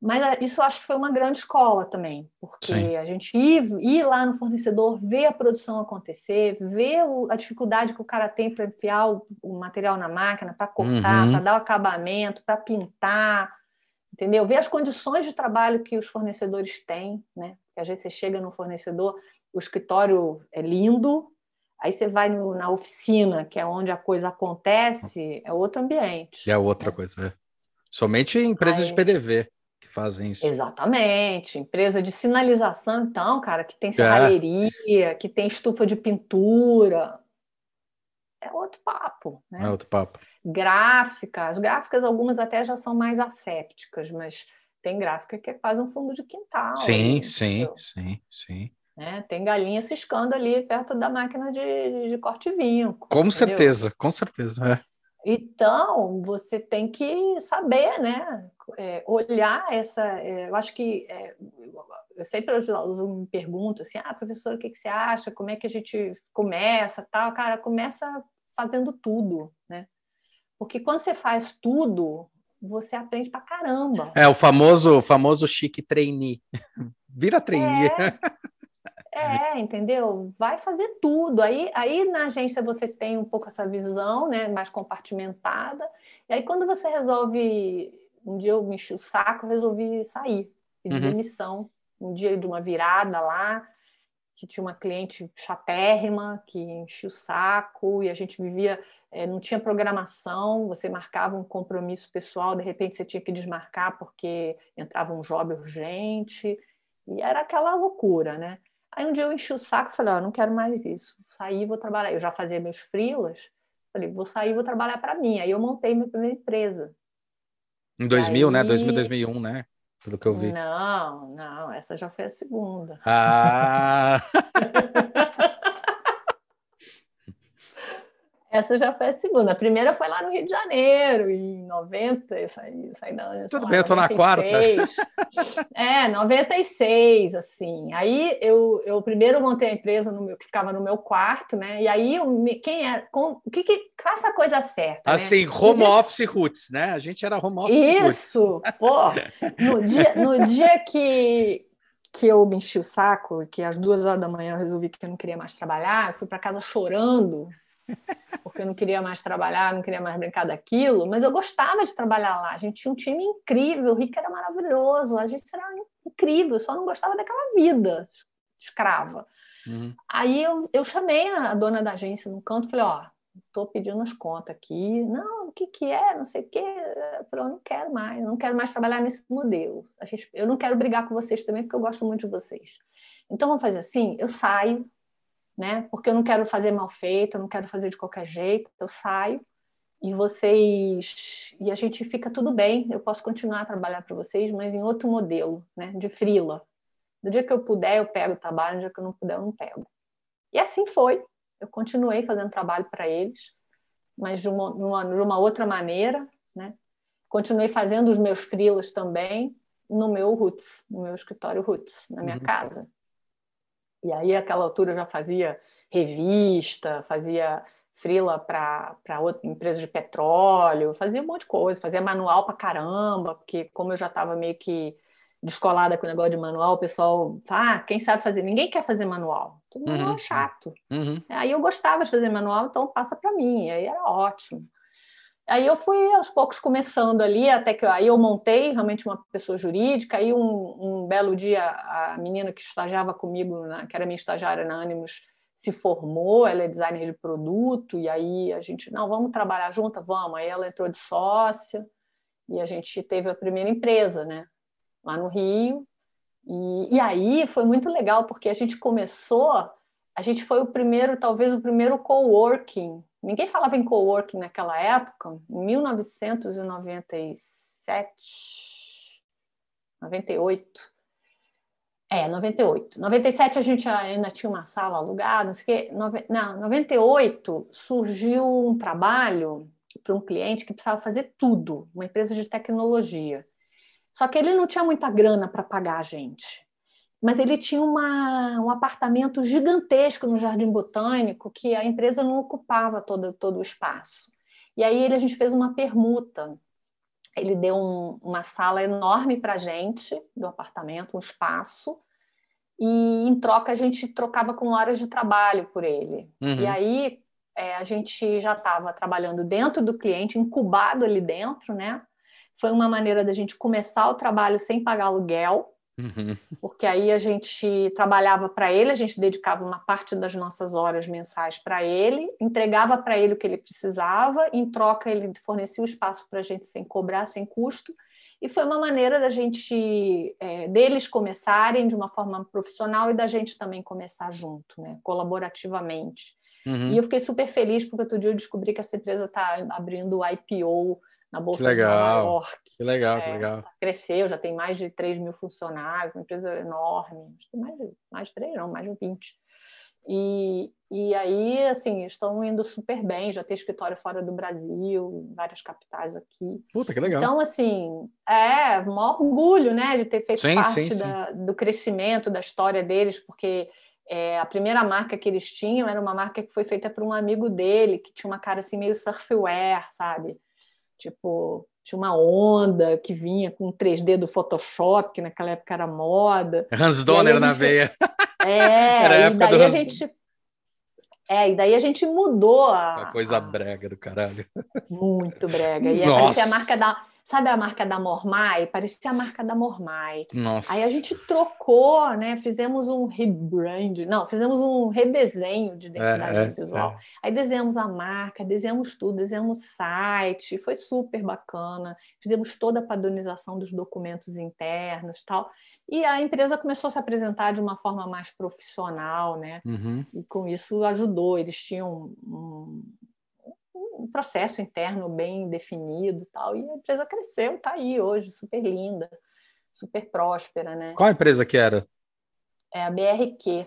Mas ah, isso eu acho que foi uma grande escola também, porque Sim. a gente ir, ir, lá no fornecedor, ver a produção acontecer, ver o, a dificuldade que o cara tem para enfiar o, o, material na máquina, para cortar, uhum. para dar o acabamento, para pintar, entendeu? Ver as condições de trabalho que os fornecedores têm, né? Porque às vezes você chega no fornecedor, o escritório é lindo, aí você vai no, na oficina, que é onde a coisa acontece, é outro ambiente. É outra né? coisa, é. Somente empresas aí... de PDV que fazem isso. Exatamente. Empresa de sinalização, então, cara, que tem serralheria, é. que tem estufa de pintura. É outro papo, né? É outro papo. Gráfica, as gráficas, algumas até já são mais assépticas, mas tem gráfica que é quase um fundo de quintal. Sim, sim, sim, sim. Né? Tem galinha ciscando ali perto da máquina de, de corte vinho. Com entendeu? certeza, com certeza. É. Então, você tem que saber, né? É, olhar essa. É, eu acho que. É, eu sempre os alunos me perguntam assim: ah, professor, o que, que você acha? Como é que a gente começa? Tal? Cara, começa fazendo tudo, né? Porque quando você faz tudo, você aprende pra caramba. É, o famoso, famoso chique trainee. Vira trainee. É. É, entendeu? Vai fazer tudo. Aí, aí na agência você tem um pouco essa visão, né, mais compartimentada. E aí quando você resolve, um dia eu me enchi o saco, resolvi sair, pedir uhum. demissão. Um dia de uma virada lá, que tinha uma cliente chatérrima que enchia o saco e a gente vivia, é, não tinha programação, você marcava um compromisso pessoal, de repente você tinha que desmarcar porque entrava um job urgente. E era aquela loucura, né? Aí um dia eu enchi o saco e falei, ó, não quero mais isso. Saí, vou trabalhar. Eu já fazia meus frilas. Falei, vou sair, vou trabalhar para mim. Aí eu montei minha primeira empresa. Em 2000, aí... né? 2000, 2001, né? Pelo que eu vi. Não, não, essa já foi a segunda. Ah! Essa já foi a segunda. A primeira foi lá no Rio de Janeiro, em 90, eu saí, saí da Tudo bem, eu tô na quarta. é, 96, assim. Aí eu, eu primeiro montei a empresa no meu, que ficava no meu quarto, né? E aí eu, quem é, com, o que que faça a coisa certa, né? Assim, né? home office roots, né? A gente era home office Isso, roots. pô. No dia, no dia que que eu me enchi o saco, que às duas horas da manhã eu resolvi que eu não queria mais trabalhar, eu fui para casa chorando, porque eu não queria mais trabalhar, não queria mais brincar daquilo, mas eu gostava de trabalhar lá. A gente tinha um time incrível, o Rick era maravilhoso, a gente era incrível, só não gostava daquela vida escrava. Uhum. Aí eu, eu chamei a dona da agência no canto e falei, ó, estou pedindo as contas aqui. Não, o que, que é? Não sei o quê. Falei, eu não quero mais, não quero mais trabalhar nesse modelo. A gente, eu não quero brigar com vocês também, porque eu gosto muito de vocês. Então, vamos fazer assim, eu saio, né? Porque eu não quero fazer mal feito, eu não quero fazer de qualquer jeito, eu saio e vocês e a gente fica tudo bem, eu posso continuar a trabalhar para vocês, mas em outro modelo, né, de frila. Do dia que eu puder, eu pego o trabalho, no dia que eu não puder, eu não pego. E assim foi. Eu continuei fazendo trabalho para eles, mas de uma, uma, de uma outra maneira, né? Continuei fazendo os meus frilas também no meu Roots, no meu escritório Roots, na minha uhum. casa. E aí, aquela altura, eu já fazia revista, fazia frila para empresas de petróleo, fazia um monte de coisa, fazia manual para caramba, porque como eu já estava meio que descolada com o negócio de manual, o pessoal, ah, quem sabe fazer? Ninguém quer fazer manual. Tudo manual é uhum. chato. Uhum. Aí eu gostava de fazer manual, então passa para mim. E aí era ótimo. Aí eu fui aos poucos começando ali, até que aí eu montei realmente uma pessoa jurídica. Aí um, um belo dia a menina que estagiava comigo, que era minha estagiária na Animus, se formou. Ela é designer de produto e aí a gente não vamos trabalhar junto, vamos. Aí ela entrou de sócia e a gente teve a primeira empresa, né? Lá no Rio. E, e aí foi muito legal porque a gente começou, a gente foi o primeiro, talvez o primeiro coworking Ninguém falava em coworking naquela época, em 1997, 98. É, 98. 97 a gente ainda tinha uma sala alugada, não sei o quê. Não, 98 surgiu um trabalho para um cliente que precisava fazer tudo, uma empresa de tecnologia. Só que ele não tinha muita grana para pagar a gente mas ele tinha uma, um apartamento gigantesco no Jardim Botânico que a empresa não ocupava todo, todo o espaço. E aí ele, a gente fez uma permuta. Ele deu um, uma sala enorme para a gente do apartamento, um espaço, e em troca a gente trocava com horas de trabalho por ele. Uhum. E aí é, a gente já estava trabalhando dentro do cliente, incubado ali dentro, né? foi uma maneira da gente começar o trabalho sem pagar aluguel, uhum. porque aí a gente trabalhava para ele, a gente dedicava uma parte das nossas horas mensais para ele, entregava para ele o que ele precisava, em troca ele fornecia o espaço para a gente sem cobrar, sem custo, e foi uma maneira da gente, é, deles começarem de uma forma profissional e da gente também começar junto, né, colaborativamente. Uhum. E eu fiquei super feliz porque outro dia eu descobri que essa empresa está abrindo o IPO na Bolsa de Nova York. Que legal, é, que legal. Cresceu, já tem mais de 3 mil funcionários, uma empresa enorme. Mais de, mais de 3, não, mais de 20. E, e aí, assim, estão indo super bem, já tem escritório fora do Brasil, várias capitais aqui. Puta, que legal. Então, assim, é um orgulho, né, de ter feito sim, parte sim, da, sim. do crescimento da história deles, porque é, a primeira marca que eles tinham era uma marca que foi feita por um amigo dele, que tinha uma cara assim meio surfwear, sabe? Tipo, tinha uma onda que vinha com 3D do Photoshop, que naquela época era moda. Hans Donner gente... na veia. É, era a época e daí do a gente é, e daí a gente mudou a. Uma coisa brega do caralho. Muito brega. E parecia a marca da. Sabe a marca da Mormai? Parecia a marca da Mormai. Nossa. Aí a gente trocou, né? Fizemos um rebrand, não, fizemos um redesenho de identidade é, é visual. É. Aí desenhamos a marca, desenhamos tudo, desenhamos site, foi super bacana. Fizemos toda a padronização dos documentos internos tal. E a empresa começou a se apresentar de uma forma mais profissional, né? Uhum. E com isso ajudou. Eles tinham um, um, processo interno bem definido, tal. E a empresa cresceu, está aí hoje, super linda, super próspera, né? Qual a empresa que era? É a BRQ.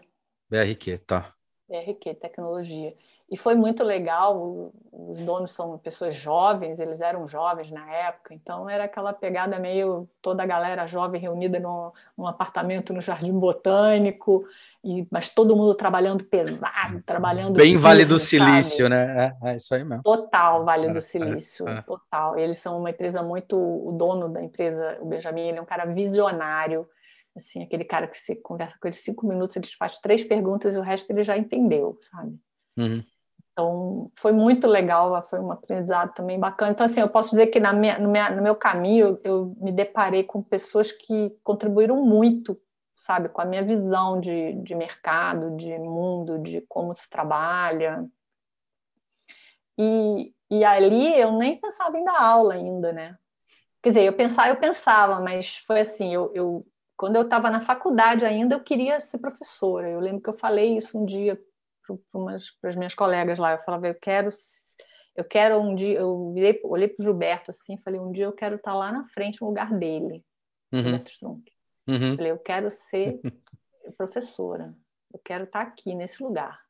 BRQ, tá. BRQ Tecnologia. E foi muito legal, os donos são pessoas jovens, eles eram jovens na época, então era aquela pegada meio toda a galera jovem reunida num, num apartamento no Jardim Botânico, e, mas todo mundo trabalhando pesado, trabalhando. Bem Vale do Silício, né? É, é, isso aí mesmo. Total Vale do é, Silício, é, é. total. Eles são uma empresa muito. O dono da empresa, o Benjamin, ele é um cara visionário, assim, aquele cara que se conversa com ele cinco minutos, ele faz três perguntas e o resto ele já entendeu, sabe? Uhum. Então, foi muito legal, foi um aprendizado também bacana. Então, assim, eu posso dizer que na minha, no, minha, no meu caminho eu me deparei com pessoas que contribuíram muito, sabe, com a minha visão de, de mercado, de mundo, de como se trabalha. E, e ali eu nem pensava em dar aula ainda, né? Quer dizer, eu pensava, eu pensava, mas foi assim, eu, eu quando eu estava na faculdade ainda, eu queria ser professora. Eu lembro que eu falei isso um dia para as minhas colegas lá. Eu falava, eu quero, eu quero um dia. Eu virei, olhei para o Gilberto assim, falei, um dia eu quero estar tá lá na frente, no lugar dele, uhum. Gilberto Strunk. Uhum. Falei, eu quero ser professora, eu quero estar tá aqui nesse lugar.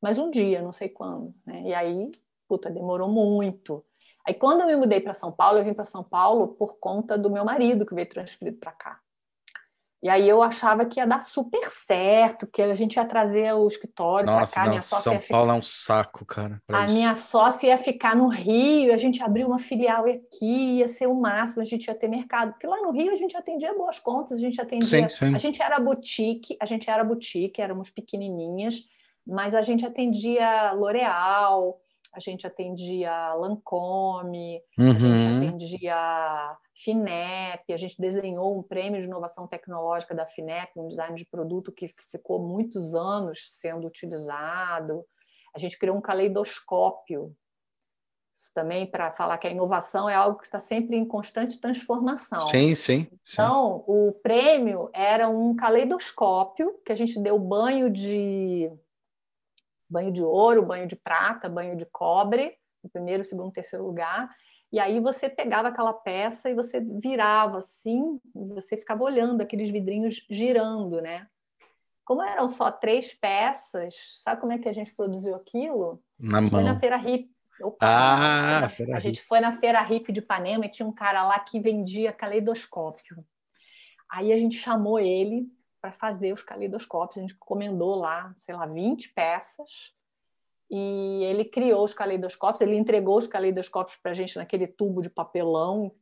Mas um dia, não sei quando. Né? E aí, puta, demorou muito. Aí, quando eu me mudei para São Paulo, eu vim para São Paulo por conta do meu marido, que veio transferido para cá. E aí eu achava que ia dar super certo, que a gente ia trazer o escritório para cá. Não, minha sócia São Paulo é um saco, cara. A isso. minha sócia ia ficar no Rio, a gente abriu uma filial aqui, ia ser o máximo, a gente ia ter mercado. Porque lá no Rio a gente atendia boas contas, a gente atendia. Sim, sim. A gente era boutique, a gente era boutique, éramos pequenininhas, mas a gente atendia L'Oréal, a gente atendia Lancome, uhum. a gente uhum. atendia FINEP, a gente desenhou um prêmio de inovação tecnológica da FINEP, um design de produto que ficou muitos anos sendo utilizado. A gente criou um caleidoscópio, isso também para falar que a inovação é algo que está sempre em constante transformação. Sim, sim, sim. Então, o prêmio era um caleidoscópio que a gente deu banho de banho de ouro, banho de prata, banho de cobre, no primeiro, segundo, terceiro lugar. E aí você pegava aquela peça e você virava assim, você ficava olhando aqueles vidrinhos girando, né? Como eram só três peças, sabe como é que a gente produziu aquilo? Na mão. Foi na feira hip. Opa, ah, a, feira a gente foi na feira hip de Ipanema e tinha um cara lá que vendia caleidoscópio. Aí a gente chamou ele para fazer os caleidoscópios. A gente encomendou lá, sei lá, 20 peças. E ele criou os caleidoscópios, ele entregou os caleidoscópios para a gente naquele tubo de papelão,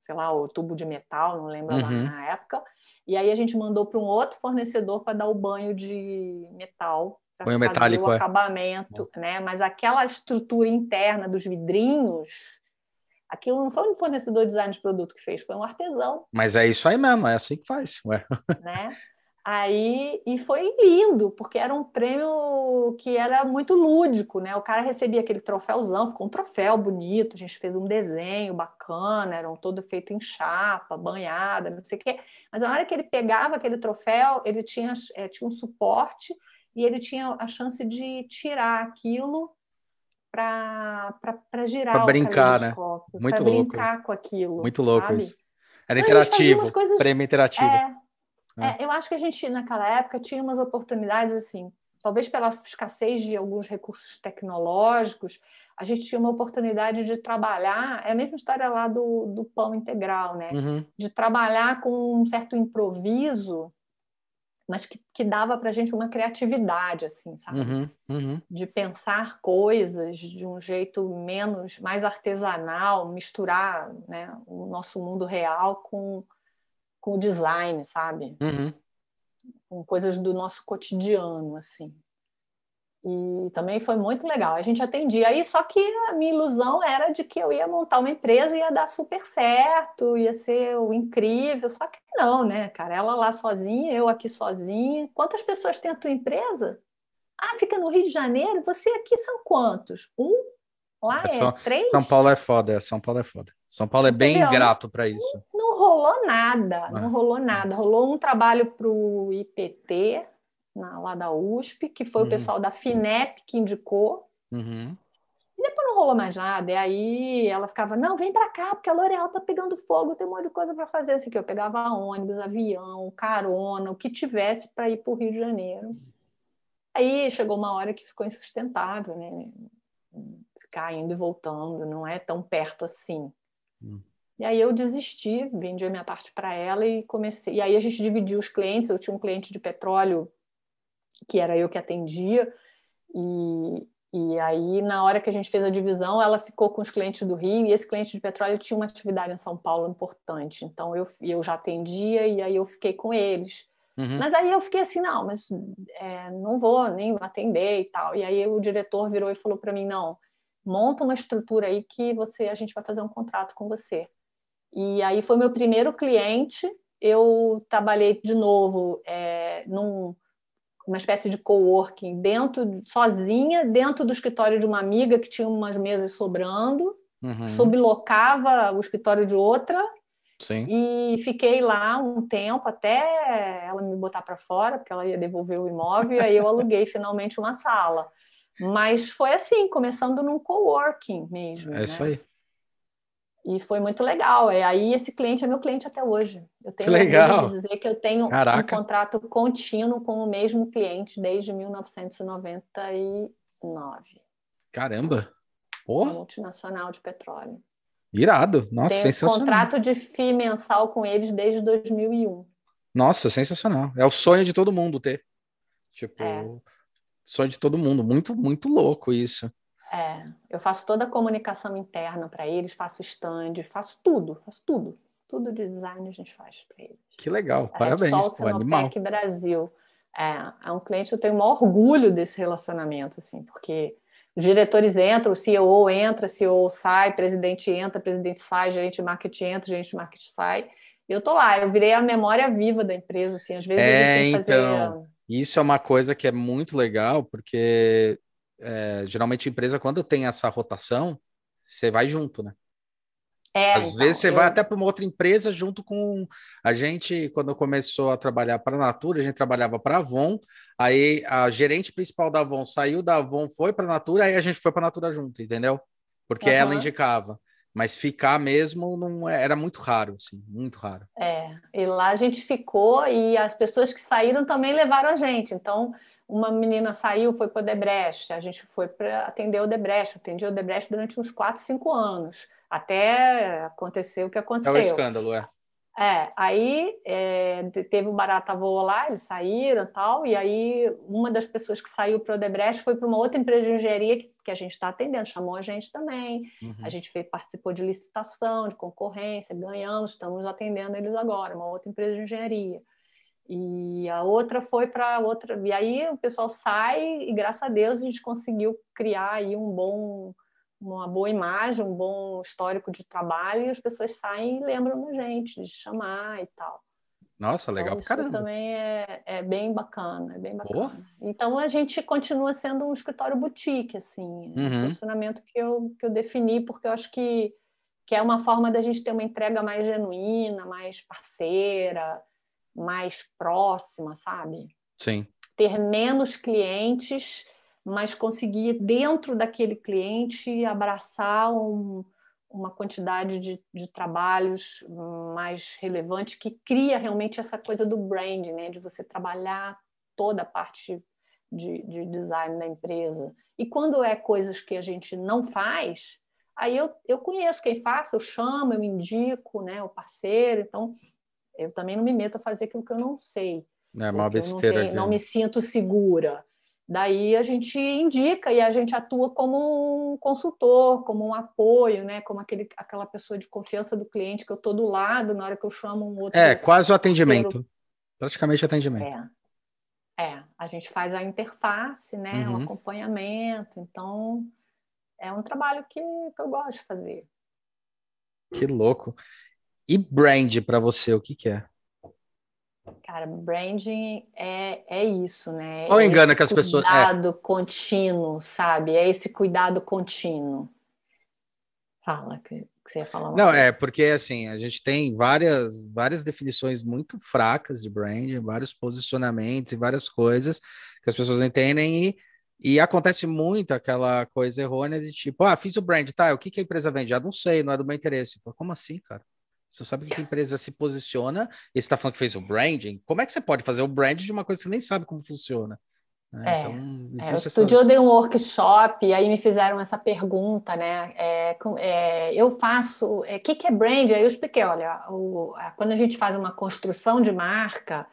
sei lá, o tubo de metal, não lembro uhum. lá na época. E aí a gente mandou para um outro fornecedor para dar o banho de metal, para fazer metálico, o é. acabamento, é. né? Mas aquela estrutura interna dos vidrinhos Aquilo não foi um fornecedor de design de produto que fez, foi um artesão. Mas é isso aí mesmo, é assim que faz. Ué. Né? Aí, e foi lindo, porque era um prêmio que era muito lúdico, né? O cara recebia aquele troféuzão, ficou um troféu bonito, a gente fez um desenho bacana, era um todo feito em chapa, banhada, não sei o quê. Mas na hora que ele pegava aquele troféu, ele tinha, é, tinha um suporte e ele tinha a chance de tirar aquilo para girar pra brincar, né? Muito louco. brincar isso. com aquilo. Muito louco sabe? isso. Era interativo, coisas... prêmio interativo. É, é. É, eu acho que a gente, naquela época, tinha umas oportunidades assim, talvez pela escassez de alguns recursos tecnológicos, a gente tinha uma oportunidade de trabalhar, é a mesma história lá do, do pão integral, né? Uhum. De trabalhar com um certo improviso, mas que, que dava para a gente uma criatividade, assim, sabe? Uhum. Uhum. De pensar coisas de um jeito menos, mais artesanal, misturar né, o nosso mundo real com com o design, sabe? Uhum. Com coisas do nosso cotidiano, assim. E também foi muito legal. A gente atendia aí, só que a minha ilusão era de que eu ia montar uma empresa e ia dar super certo, ia ser o incrível. Só que não, né, cara? Ela lá sozinha, eu aqui sozinha. Quantas pessoas tem a tua empresa? Ah, fica no Rio de Janeiro? Você aqui são quantos? Um? Lá é, é São, três? São Paulo é foda, São Paulo é foda. São Paulo é bem Entendeu? grato para isso. Não, não, rolou nada, não rolou nada. Rolou um trabalho para o IPT, na, lá da USP, que foi uhum. o pessoal da FINEP que indicou. Uhum. E depois não rolou mais nada. E aí ela ficava, não, vem para cá, porque a L'Oréal tá pegando fogo, tem um monte de coisa para fazer. Assim, que eu pegava ônibus, avião, carona, o que tivesse para ir para o Rio de Janeiro. Aí chegou uma hora que ficou insustentável, né? Ficar indo e voltando, não é tão perto assim. Hum. E aí eu desisti, vendi a minha parte para ela e comecei. E aí a gente dividiu os clientes. Eu tinha um cliente de petróleo que era eu que atendia e, e aí na hora que a gente fez a divisão, ela ficou com os clientes do Rio e esse cliente de petróleo tinha uma atividade em São Paulo importante. Então eu eu já atendia e aí eu fiquei com eles. Uhum. Mas aí eu fiquei assim, não, mas é, não vou nem atender e tal. E aí o diretor virou e falou para mim, não, monta uma estrutura aí que você a gente vai fazer um contrato com você. E aí foi meu primeiro cliente. Eu trabalhei de novo é, num uma espécie de coworking dentro sozinha dentro do escritório de uma amiga que tinha umas mesas sobrando uhum. sublocava o escritório de outra Sim. e fiquei lá um tempo até ela me botar para fora porque ela ia devolver o imóvel e aí eu aluguei finalmente uma sala mas foi assim, começando num coworking mesmo. É né? isso aí. E foi muito legal. E aí esse cliente é meu cliente até hoje. Eu tenho que legal. dizer que eu tenho Caraca. um contrato contínuo com o mesmo cliente desde 1999. Caramba! Porra. Multinacional de petróleo. Irado. Nossa, tenho sensacional. contrato de FII mensal com eles desde 2001. Nossa, sensacional. É o sonho de todo mundo ter. Tipo, é sonho de todo mundo. Muito, muito louco isso. É, eu faço toda a comunicação interna para eles, faço stand, faço tudo, faço tudo. Tudo de design a gente faz para eles. Que legal, é, parabéns. Só o Sinopec Brasil. É, é um cliente, eu tenho o maior orgulho desse relacionamento, assim, porque os diretores entram, o CEO entra, o CEO sai, presidente entra, presidente sai, gerente de marketing entra, gerente de marketing sai. Eu tô lá, eu virei a memória viva da empresa, assim, às vezes é, têm que então... fazer isso é uma coisa que é muito legal, porque é, geralmente a empresa, quando tem essa rotação, você vai junto, né? É, Às então, vezes você eu... vai até para uma outra empresa junto com a gente, quando começou a trabalhar para a Natura, a gente trabalhava para a Avon, aí a gerente principal da Avon saiu da Avon, foi para a Natura, aí a gente foi para a Natura junto, entendeu? Porque uhum. ela indicava. Mas ficar mesmo não é, era muito raro, assim, muito raro. É, e lá a gente ficou e as pessoas que saíram também levaram a gente. Então, uma menina saiu, foi para o Debrecht, a gente foi para atender o Debrecht, atendi o Debrecht durante uns 4, 5 anos, até acontecer o que aconteceu. É o escândalo, é. É, aí é, teve o Barata Voa lá, eles saíram e tal, e aí uma das pessoas que saiu para o Odebrecht foi para uma outra empresa de engenharia que, que a gente está atendendo, chamou a gente também, uhum. a gente fez, participou de licitação, de concorrência, ganhamos, estamos atendendo eles agora, uma outra empresa de engenharia. E a outra foi para outra, e aí o pessoal sai e graças a Deus a gente conseguiu criar aí um bom uma boa imagem, um bom histórico de trabalho e as pessoas saem e lembram da gente, de chamar e tal. Nossa, legal então, isso também é, é bem bacana, é bem bacana. Então a gente continua sendo um escritório boutique, assim, uhum. um posicionamento que eu, que eu defini, porque eu acho que, que é uma forma da gente ter uma entrega mais genuína, mais parceira, mais próxima, sabe? Sim. Ter menos clientes, mas conseguir, dentro daquele cliente, abraçar um uma quantidade de, de trabalhos mais relevante que cria realmente essa coisa do brand, né? de você trabalhar toda a parte de, de design da empresa. E quando é coisas que a gente não faz, aí eu, eu conheço quem faz, eu chamo, eu indico né, o parceiro, então eu também não me meto a fazer aquilo que eu não sei. É uma besteira. Não, tenho, não me sinto segura. Daí a gente indica e a gente atua como um consultor, como um apoio, né? Como aquele, aquela pessoa de confiança do cliente que eu estou do lado na hora que eu chamo um outro. É, quase o atendimento. Praticamente atendimento. É. é, a gente faz a interface, né? Uhum. O acompanhamento. Então, é um trabalho que, que eu gosto de fazer. Que louco. E brand para você, o que, que é? Cara, branding é, é isso, né? Ou é engana que as pessoas. É. Cuidado contínuo, sabe? É esse cuidado contínuo. Fala, que, que você ia falar. Não, coisa. é porque assim, a gente tem várias, várias definições muito fracas de branding, vários posicionamentos e várias coisas que as pessoas entendem e, e acontece muito aquela coisa errônea de tipo, ah, fiz o brand, tá? O que, que a empresa vende? Ah, não sei, não é do meu interesse. Falo, Como assim, cara? Você sabe que a empresa se posiciona e você está falando que fez o branding. Como é que você pode fazer o branding de uma coisa que você nem sabe como funciona? Né? É, então, é, outro dia eu dei um workshop e aí me fizeram essa pergunta, né? É, é, eu faço, o é, que, que é brand? Aí eu expliquei, olha, o, quando a gente faz uma construção de marca,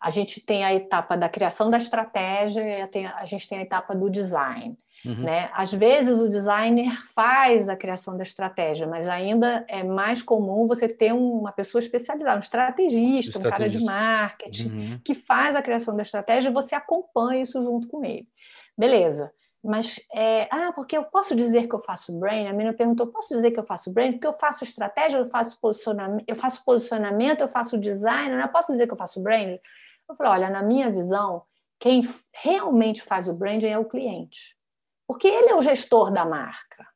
a gente tem a etapa da criação da estratégia e a gente tem a etapa do design. Uhum. Né? Às vezes o designer faz a criação da estratégia, mas ainda é mais comum você ter uma pessoa especializada, um estrategista, estrategista. um cara de marketing, uhum. que faz a criação da estratégia e você acompanha isso junto com ele. Beleza. Mas, é, ah, porque eu posso dizer que eu faço brain? A menina perguntou, posso dizer que eu faço brain? Porque eu faço estratégia, eu faço posicionamento, eu faço posicionamento, eu faço design, né? posso dizer que eu faço brand? Eu falei, olha, na minha visão, quem realmente faz o branding é o cliente. Porque ele é o gestor da marca.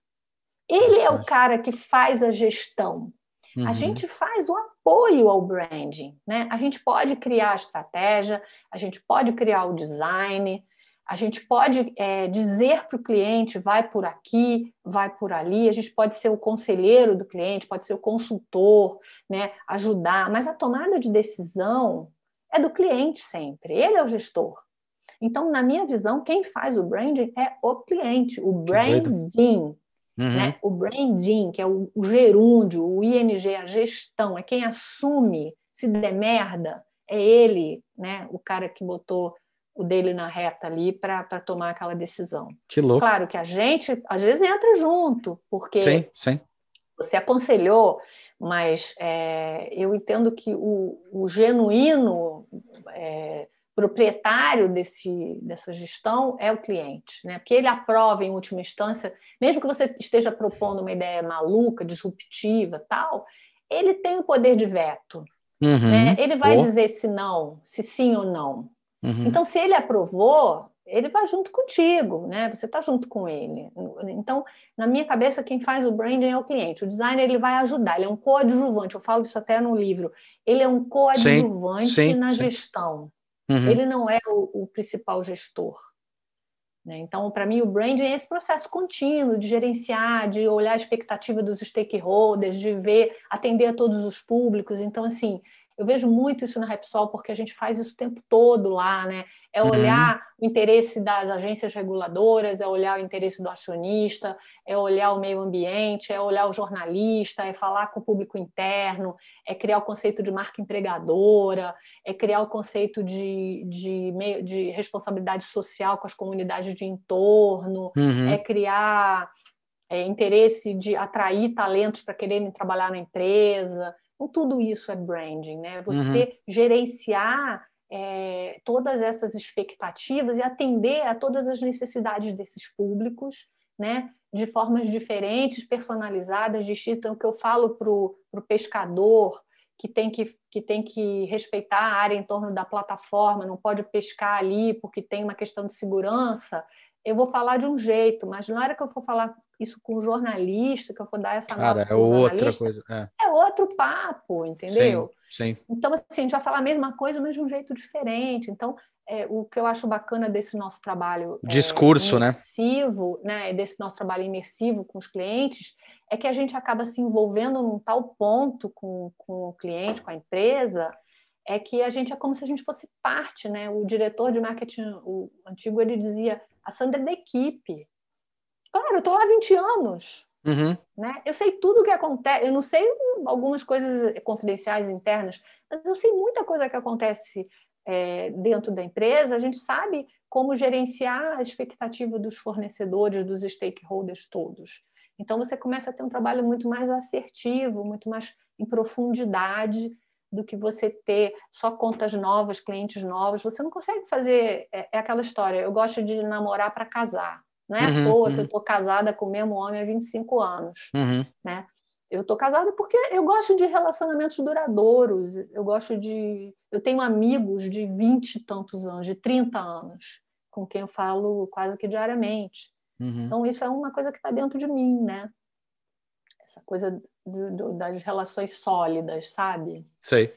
Ele é o cara que faz a gestão. Uhum. A gente faz o apoio ao branding. Né? A gente pode criar a estratégia, a gente pode criar o design, a gente pode é, dizer para o cliente: vai por aqui, vai por ali. A gente pode ser o conselheiro do cliente, pode ser o consultor, né? ajudar, mas a tomada de decisão é do cliente sempre. Ele é o gestor. Então, na minha visão, quem faz o branding é o cliente, o branding. Uhum. Né? O branding, que é o, o gerúndio, o ING, a gestão, é quem assume se der merda, é ele, né? o cara que botou o dele na reta ali para tomar aquela decisão. Que louco. Claro que a gente, às vezes, entra junto, porque sim, sim. você aconselhou, mas é, eu entendo que o, o genuíno é, proprietário desse, dessa gestão é o cliente, né? Porque ele aprova em última instância, mesmo que você esteja propondo uma ideia maluca, disruptiva, tal, ele tem o poder de veto. Uhum. Né? Ele vai oh. dizer se não, se sim ou não. Uhum. Então, se ele aprovou, ele vai junto contigo, né? Você está junto com ele. Então, na minha cabeça, quem faz o branding é o cliente. O designer ele vai ajudar, ele é um coadjuvante. Eu falo isso até no livro. Ele é um coadjuvante sim, sim, na sim. gestão. Uhum. Ele não é o, o principal gestor. Né? Então, para mim, o branding é esse processo contínuo de gerenciar, de olhar a expectativa dos stakeholders, de ver, atender a todos os públicos. Então, assim, eu vejo muito isso na Repsol, porque a gente faz isso o tempo todo lá, né? É uhum. olhar uhum. o interesse das agências reguladoras, é olhar o interesse do acionista, é olhar o meio ambiente, é olhar o jornalista, é falar com o público interno, é criar o conceito de marca empregadora, é criar o conceito de, de, meio, de responsabilidade social com as comunidades de entorno, uhum. é criar é, interesse de atrair talentos para quererem trabalhar na empresa. Então, tudo isso é branding, né? Você uhum. gerenciar é, todas essas expectativas e atender a todas as necessidades desses públicos né? De formas diferentes, personalizadas, distintas. Então, o que eu falo para o pescador, que tem que, que tem que respeitar a área em torno da plataforma, não pode pescar ali porque tem uma questão de segurança, eu vou falar de um jeito, mas na hora que eu for falar isso com um jornalista, que eu for dar essa Cara, é outra coisa. É. é. outro papo, entendeu? Sim, sim. Então, assim, a gente vai falar a mesma coisa, mas de um jeito diferente. Então, é, o que eu acho bacana desse nosso trabalho discurso, é, imersivo, né? né? Desse nosso trabalho imersivo com os clientes, é que a gente acaba se envolvendo num tal ponto com, com o cliente, com a empresa, é que a gente é como se a gente fosse parte, né? O diretor de marketing, o antigo, ele dizia: a Sandra é da equipe. Claro, eu estou lá há 20 anos. Uhum. Né? Eu sei tudo o que acontece, eu não sei algumas coisas confidenciais internas, mas eu sei muita coisa que acontece é, dentro da empresa. A gente sabe como gerenciar a expectativa dos fornecedores, dos stakeholders todos. Então, você começa a ter um trabalho muito mais assertivo, muito mais em profundidade do que você ter só contas novas, clientes novos. Você não consegue fazer. É, é aquela história. Eu gosto de namorar para casar. Não é uhum, à toa uhum. que eu estou casada com o mesmo homem há 25 anos. Uhum. Né? Eu estou casada porque eu gosto de relacionamentos duradouros. Eu gosto de. Eu tenho amigos de 20 e tantos anos, de 30 anos, com quem eu falo quase que diariamente. Uhum. Então, isso é uma coisa que está dentro de mim, né? Essa coisa do, do, das relações sólidas, sabe? Sei.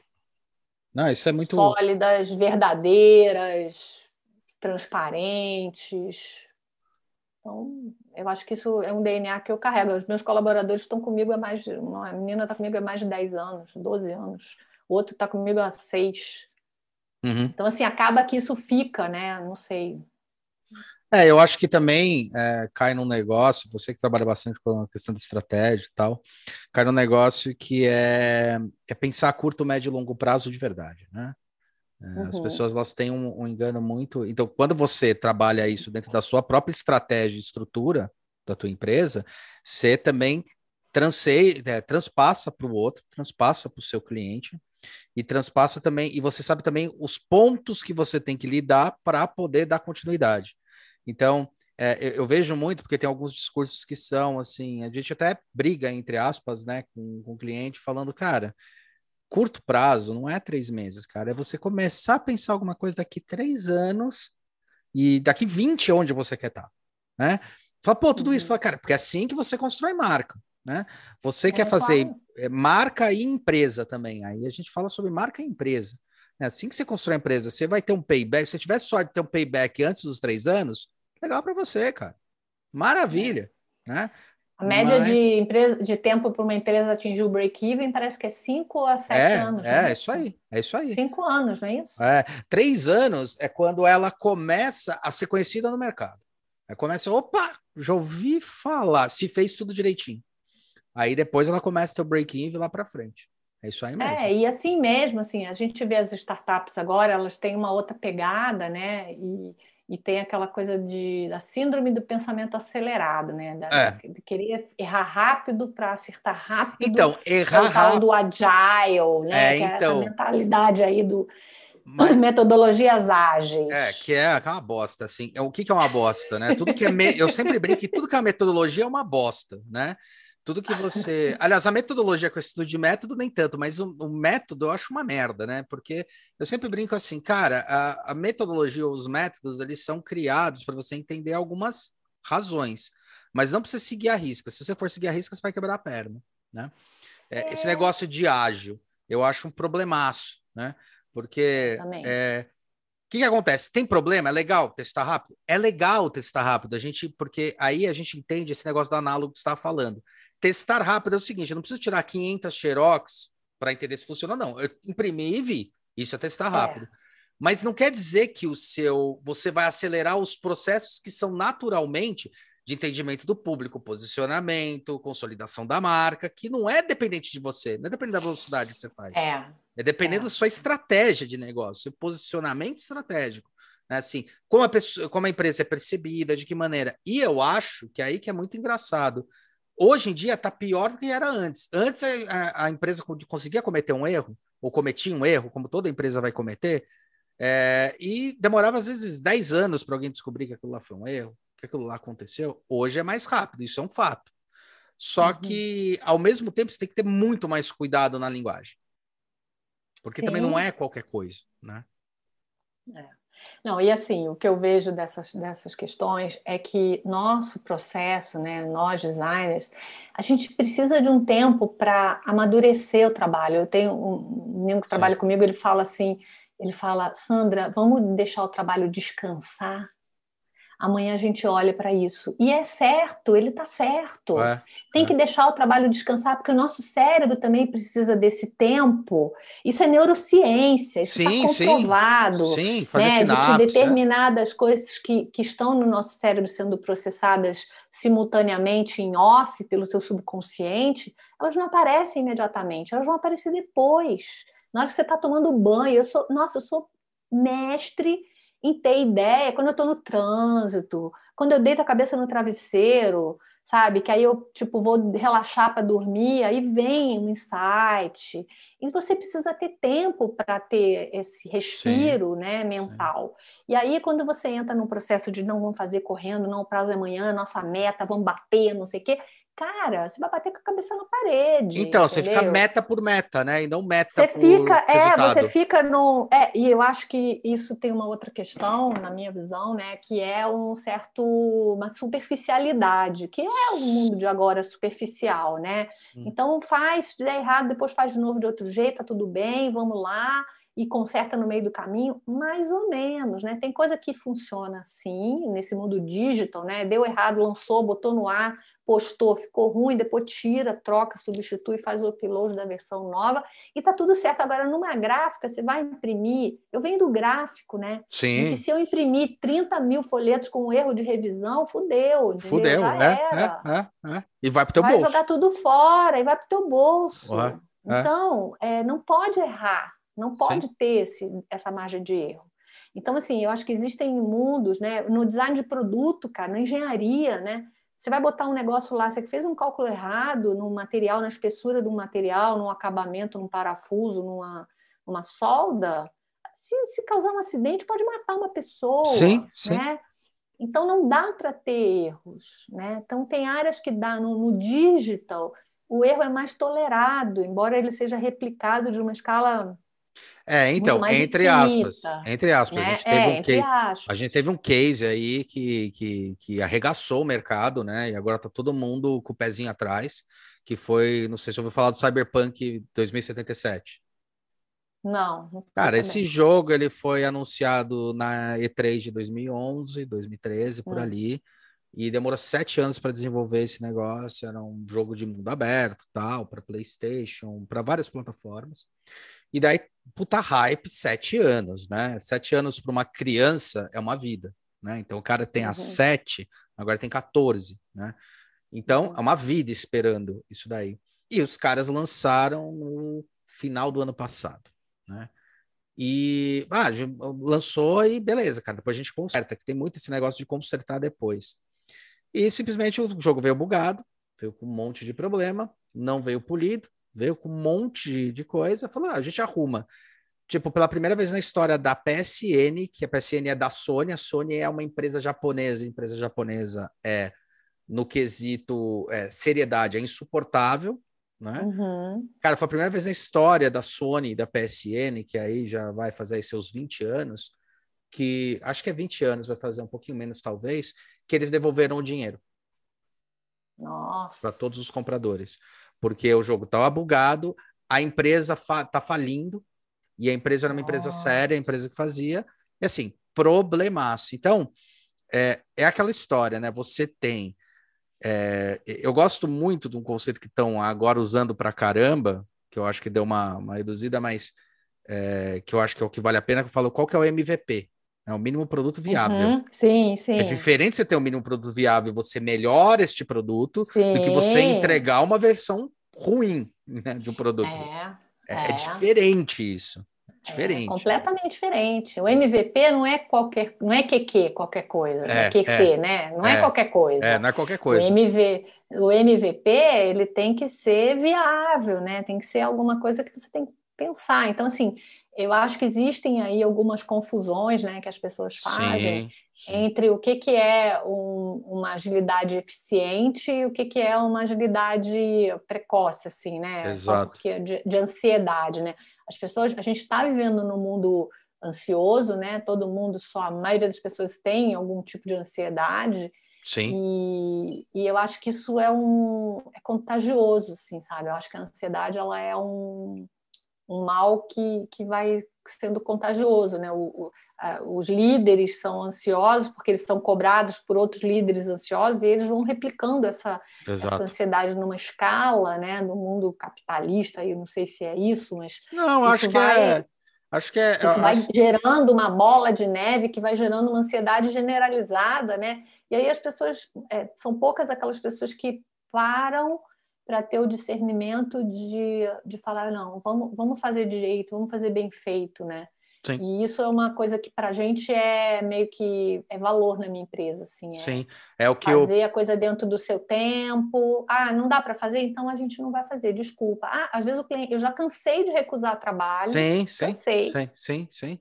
Não, isso é muito. Sólidas, verdadeiras, transparentes. Então, eu acho que isso é um DNA que eu carrego. Os meus colaboradores estão comigo há mais de. Uma menina está comigo há mais de 10 anos, 12 anos. O outro está comigo há 6. Uhum. Então, assim, acaba que isso fica, né? Não sei. É, eu acho que também é, cai num negócio, você que trabalha bastante com a questão de estratégia e tal, cai num negócio que é, é pensar a curto, médio e longo prazo de verdade, né? Uhum. As pessoas elas têm um, um, engano muito. Então, quando você trabalha isso dentro da sua própria estratégia e estrutura da tua empresa, você também transei, é, transpassa para o outro, transpassa para o seu cliente e transpassa também. E você sabe também os pontos que você tem que lidar para poder dar continuidade. Então, é, eu, eu, vejo muito, porque tem alguns discursos que são assim, a gente até briga, entre aspas, né, com, com o cliente, falando, cara, curto prazo não é três meses, cara, é você começar a pensar alguma coisa daqui três anos e daqui 20 onde você quer estar, tá, né? Fala, pô, tudo uhum. isso, fala, cara, porque é assim que você constrói marca, né? Você é, quer fazer claro. É, marca e empresa também, aí a gente fala sobre marca e empresa. É assim que você constrói a empresa, você vai ter um payback. Se você tiver sorte de ter um payback antes dos três anos, legal para você, cara. Maravilha, né? A média Mas... de, empresa, de tempo para uma empresa atingir o break-even parece que é 5 a 7 é, anos. É, é isso aí, é isso aí. 5 anos, não é isso? É, três anos é quando ela começa a ser conhecida no mercado. Aí começa, opa, já ouvi falar, se fez tudo direitinho. Aí depois ela começa a ter o break-even lá para frente. É isso aí mesmo. É, e assim mesmo, assim, a gente vê as startups agora, elas têm uma outra pegada, né? E e tem aquela coisa de da síndrome do pensamento acelerado, né? Da, é. De querer errar rápido para acertar rápido. Então, errar rápido. do agile, né? É, é então... essa mentalidade aí do mas, metodologias ágeis. É, que é, que é uma bosta, assim. É, o que, que é uma bosta, né? Tudo que é me... Eu sempre brinco que tudo que é metodologia é uma bosta, né? Tudo que você. Aliás, a metodologia com estudo de método, nem tanto, mas o, o, método eu acho uma merda, né? Porque eu sempre brinco assim, cara, a, a metodologia, os métodos, eles são criados para você entender algumas razões, mas não precisa seguir a risca. Se você for seguir a risca, você vai quebrar a perna, né? É, esse é. negócio de ágil, eu acho um problemaço, né? Porque. É, o que, que, acontece? Tem problema? É legal testar rápido? É legal testar rápido, a gente, porque aí a gente entende esse negócio do análogo que você estava falando. Testar rápido é o seguinte: eu não preciso tirar 500 xerox para entender se funciona ou não. Eu imprimi e vi. Isso é testar é. rápido. É. Mas não quer dizer que o seu você vai acelerar os processos que são naturalmente de entendimento do público, posicionamento, consolidação da marca, que não é dependente de você, não é dependente da velocidade que você faz. É. É dependendo é. da sua estratégia de negócio, seu posicionamento estratégico. Né? Assim, como a, pessoa, como a empresa é percebida, de que maneira. E eu acho que é aí que é muito engraçado. Hoje em dia está pior do que era antes. Antes a, a, empresa conseguia cometer um erro, ou cometia um erro, como toda empresa vai cometer, é, e demorava às vezes 10 anos para alguém descobrir que aquilo lá foi um erro, que aquilo lá aconteceu, hoje é mais rápido, isso é um fato. Só Uhum. que, ao mesmo tempo, você tem que ter muito mais cuidado na linguagem. Porque também Sim. não é qualquer coisa, né? Não, e assim, o que eu vejo dessas, dessas questões é que nosso processo, né, nós designers, a gente precisa de um tempo para amadurecer o trabalho. Eu tenho um menino que Sim. trabalha comigo, ele fala assim, ele fala, Sandra, vamos deixar o trabalho descansar? Amanhã a gente olha para isso. E é certo, ele está certo. É, Tem é. que deixar o trabalho descansar, porque o nosso cérebro também precisa desse tempo. Isso é neurociência, isso está Sim, sim. comprovado sim, fazer né, de que sinapse. é. determinadas coisas que, que estão no nosso cérebro sendo processadas simultaneamente em off pelo seu subconsciente, elas não aparecem imediatamente, elas vão aparecer depois. Na hora que você está tomando banho, eu sou, nossa, eu sou mestre em ter ideia quando eu estou no trânsito, quando eu deito a cabeça no travesseiro, sabe? Que aí eu tipo vou relaxar para dormir, aí vem um insight. E você precisa ter tempo para ter esse respiro, né, mental. E aí quando você entra num processo de não vamos fazer correndo, não o prazo é amanhã, nossa meta, vamos bater, não sei o quê. Cara, você vai bater com a cabeça na parede. Então, você fica entendeu? meta por meta, né? E não meta Você por fica, é, resultado. você fica no. É, e eu acho que isso tem uma outra questão, na minha visão, né? Que é um certo, uma superficialidade, que é o mundo de agora superficial, né? Hum. Então faz, se der errado, depois faz de novo de outro jeito, tá tudo bem, vamos lá. E conserta no meio do caminho, mais ou menos, né? Tem coisa que funciona assim, nesse mundo digital, né? Deu errado, lançou, botou no ar, postou, ficou ruim, depois tira, troca, substitui, faz o upload da versão nova e tá tudo certo. Agora, numa gráfica, você vai imprimir. Eu venho do gráfico, né? E Sim, que se eu imprimir 30 mil folhetos com erro de revisão, fudeu, fudeu. Já É, é, é. E vai pro teu vai bolso. jogar tudo fora e vai pro teu bolso. Ué. Então, é, não pode errar, não pode ter esse, essa margem de erro. Então, assim, eu acho que existem mundos, né? No design de produto, cara, na engenharia, né? Você vai botar um negócio lá, você fez um cálculo errado no material, na espessura do material, no acabamento, num parafuso, numa, numa solda, se, se causar um acidente, pode matar uma pessoa. Sim, sim. Né? Então não dá para ter erros. Né? Então tem áreas que dá no, no digital, o erro é mais tolerado, embora ele seja replicado de uma escala É, então, entre infinita, aspas. Entre aspas, né? a gente teve é, um entre case. aspas. A gente teve um case aí que, que, que arregaçou o mercado, né? E agora tá todo mundo com o pezinho atrás, que foi, não sei se ouviu falar do Cyberpunk 2077. Não, não Cara, esse jogo ele foi anunciado na E3 de 2011, 2013, por Hum. ali, e demorou sete anos para desenvolver esse negócio. Era um jogo de mundo aberto, tal, para PlayStation, para várias plataformas. E daí, puta hype, sete anos, né? Sete anos para uma criança é uma vida, né? Então o cara tem a Uhum. sete, agora tem 14, né? Então Uhum. é uma vida esperando isso daí. E os caras lançaram no final do ano passado, né? E ah, lançou e beleza, cara. Depois a gente conserta, que tem muito esse negócio de consertar depois. E simplesmente o jogo veio bugado, veio com um monte de problema, não veio polido, veio com um monte de, coisa. Falou, ah, a gente arruma. Tipo, pela primeira vez na história da PSN, que a PSN é da Sony, a Sony é uma empresa japonesa, a empresa japonesa é, no quesito é, seriedade, é insuportável, né? Uhum. Cara, foi a primeira vez na história da Sony e da PSN, que aí já vai fazer seus 20 anos, que acho que é 20 anos, vai fazer um pouquinho menos talvez, que eles devolveram o dinheiro Nossa. para todos os compradores, porque o jogo estava bugado, a empresa fa tá falindo, e a empresa era uma empresa Nossa. séria, a empresa que fazia, e assim, problemaço. Então, é, é aquela história, né? Você tem. é, eu gosto muito de um conceito que estão agora usando para caramba, que eu acho que deu uma, uma reduzida, mas é, que eu acho que é o que vale a pena, que eu falo, qual que é o MVP? É o mínimo produto viável. Uhum. Sim, sim. É diferente você ter um mínimo produto viável e você melhora este produto sim. do que você entregar uma versão ruim né, de um produto. É, É, é. é diferente isso. é Diferente. completamente diferente. O MVP não é qualquer, não é QQ, qualquer coisa, É, é, QC, né? Não é, é, qualquer coisa. É, não é qualquer O, coisa. MV, o MVP ele tem que ser viável, né? Tem que ser alguma coisa que você tem que pensar. Então, assim, eu acho que existem aí algumas confusões né, que as pessoas fazem sim, sim. entre o que, que é um, uma agilidade eficiente e o que, que é uma agilidade precoce, assim, né? Exato. porque de, de ansiedade, né? As pessoas, a gente está vivendo num mundo ansioso, né? Todo mundo, só a maioria das pessoas tem algum tipo de ansiedade. Sim. E, e eu acho que isso é um é contagioso, assim, sabe? Eu acho que a ansiedade ela é um, um mal que, que vai sendo contagioso, né? O, o, a, os líderes são ansiosos porque eles são cobrados por outros líderes ansiosos e eles vão replicando essa, essa ansiedade numa escala, né? No mundo capitalista, eu não sei se é isso, mas não, acho que vai... é Acho que é. Isso vai acho... gerando uma bola de neve que vai gerando uma ansiedade generalizada, né? E aí as pessoas é, são poucas aquelas pessoas que param para ter o discernimento de, de falar não, vamos, vamos fazer direito, vamos fazer bem feito, né? Sim. E isso é uma coisa que para a gente é meio que é valor na minha empresa, assim. É Sim, é o que fazer eu... a coisa dentro do seu tempo. Ah, não dá para fazer, então a gente não vai fazer. Desculpa. Ah, às vezes o cliente, eu já cansei de recusar trabalho. Sim, sim, cansei, sim, sim, sim.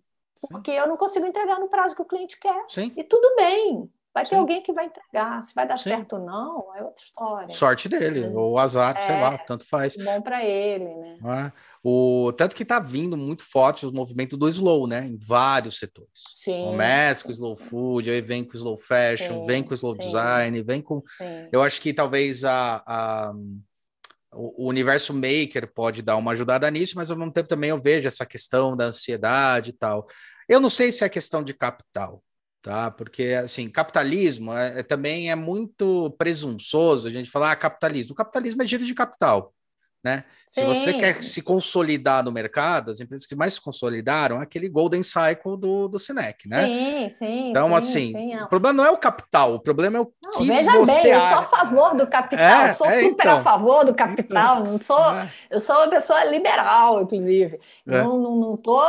Porque eu não consigo entregar no prazo que o cliente quer. Sim. E tudo bem. Vai Sim. ter alguém que vai entregar. Se vai dar Sim. certo ou não, é outra história. Sorte dele, Mas, ou azar, é, sei lá, tanto faz. Bom para ele, né? É. O, tanto que está vindo muito forte o movimento do slow, né? Em vários setores. Sim. Começa com slow food, aí vem com slow fashion, sim, vem com slow sim. design, vem com. Sim. Eu acho que talvez a, a, o universo maker pode dar uma ajudada nisso, mas ao mesmo tempo também eu vejo essa questão da ansiedade e tal. Eu não sei se é questão de capital tá? Porque assim, capitalismo é, é, também é muito presunçoso a gente falar ah, capitalismo. O capitalismo é giro de capital, né? Sim. Se você quer se consolidar no mercado, as empresas que mais se consolidaram é aquele golden cycle do, do Sinec, né? Sim, sim. Então, sim, assim, sim. o problema não é o capital, o problema é o não, que veja você... bem, eu sou a favor do capital, é, sou é, super então. a favor do capital, não sou... É. Eu sou uma pessoa liberal, inclusive. É. Não, não, não tô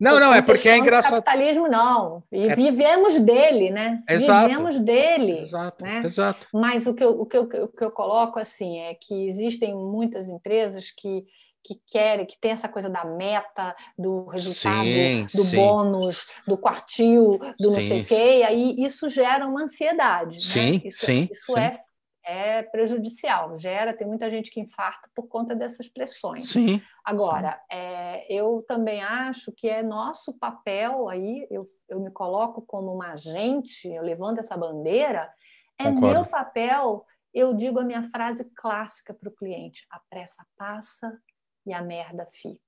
não, não, é porque é engraçado. capitalismo não. E é... vivemos dele, né? Exato. Vivemos dele. Exato, né? exato. Mas o que, eu, o, que eu, o que eu coloco assim é que existem muitas empresas que que querem, que tem essa coisa da meta, do resultado, sim, do sim. bônus, do quartil, do não sim. sei o quê, e aí isso gera uma ansiedade. Sim, né? Isso, sim. Isso é é prejudicial, gera, tem muita gente que infarta por conta dessas pressões. Sim. Agora, sim. É, eu também acho que é nosso papel aí, eu, eu me coloco como uma agente, eu levanto essa bandeira, é Concordo. meu papel, eu digo a minha frase clássica para o cliente: a pressa passa e a merda fica.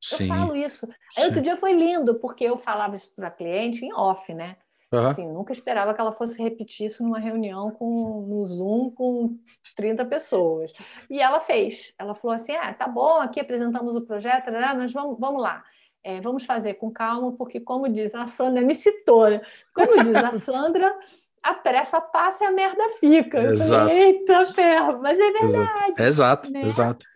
Sim. Eu falo isso. Aí outro dia foi lindo, porque eu falava isso para cliente em off, né? Uhum. Assim, nunca esperava que ela fosse repetir isso numa reunião com, no Zoom com 30 pessoas. E ela fez. Ela falou assim: ah, tá bom, aqui apresentamos o projeto, mas vamos, vamos lá. É, vamos fazer com calma, porque, como diz a Sandra, me citou, né? como diz a Sandra, a pressa passa e a merda fica. Exato. Falei, Eita, ferro, mas é verdade. Exato, né? exato. Exato.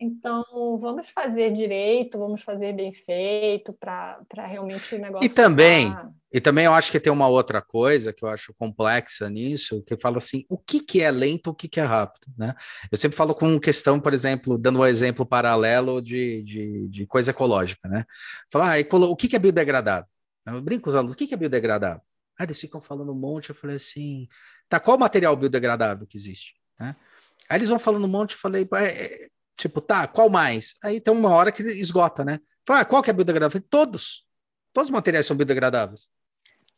Então, vamos fazer direito, vamos fazer bem feito para realmente o negócio. E também, e também eu acho que tem uma outra coisa que eu acho complexa nisso, que fala assim, o que, que é lento, o que, que é rápido, né? Eu sempre falo com questão, por exemplo, dando um exemplo paralelo de, de, de coisa ecológica, né? Falar, ah, o que, que é biodegradável? Eu brinco com os alunos, o que, que é biodegradável? Aí eles ficam falando um monte, eu falei assim, tá, qual material biodegradável que existe? Né? Aí eles vão falando um monte, eu falei, é, Tipo, tá, qual mais? Aí tem uma hora que esgota, né? Fala, ah, qual que é biodegradável? Falei, todos. Todos os materiais são biodegradáveis.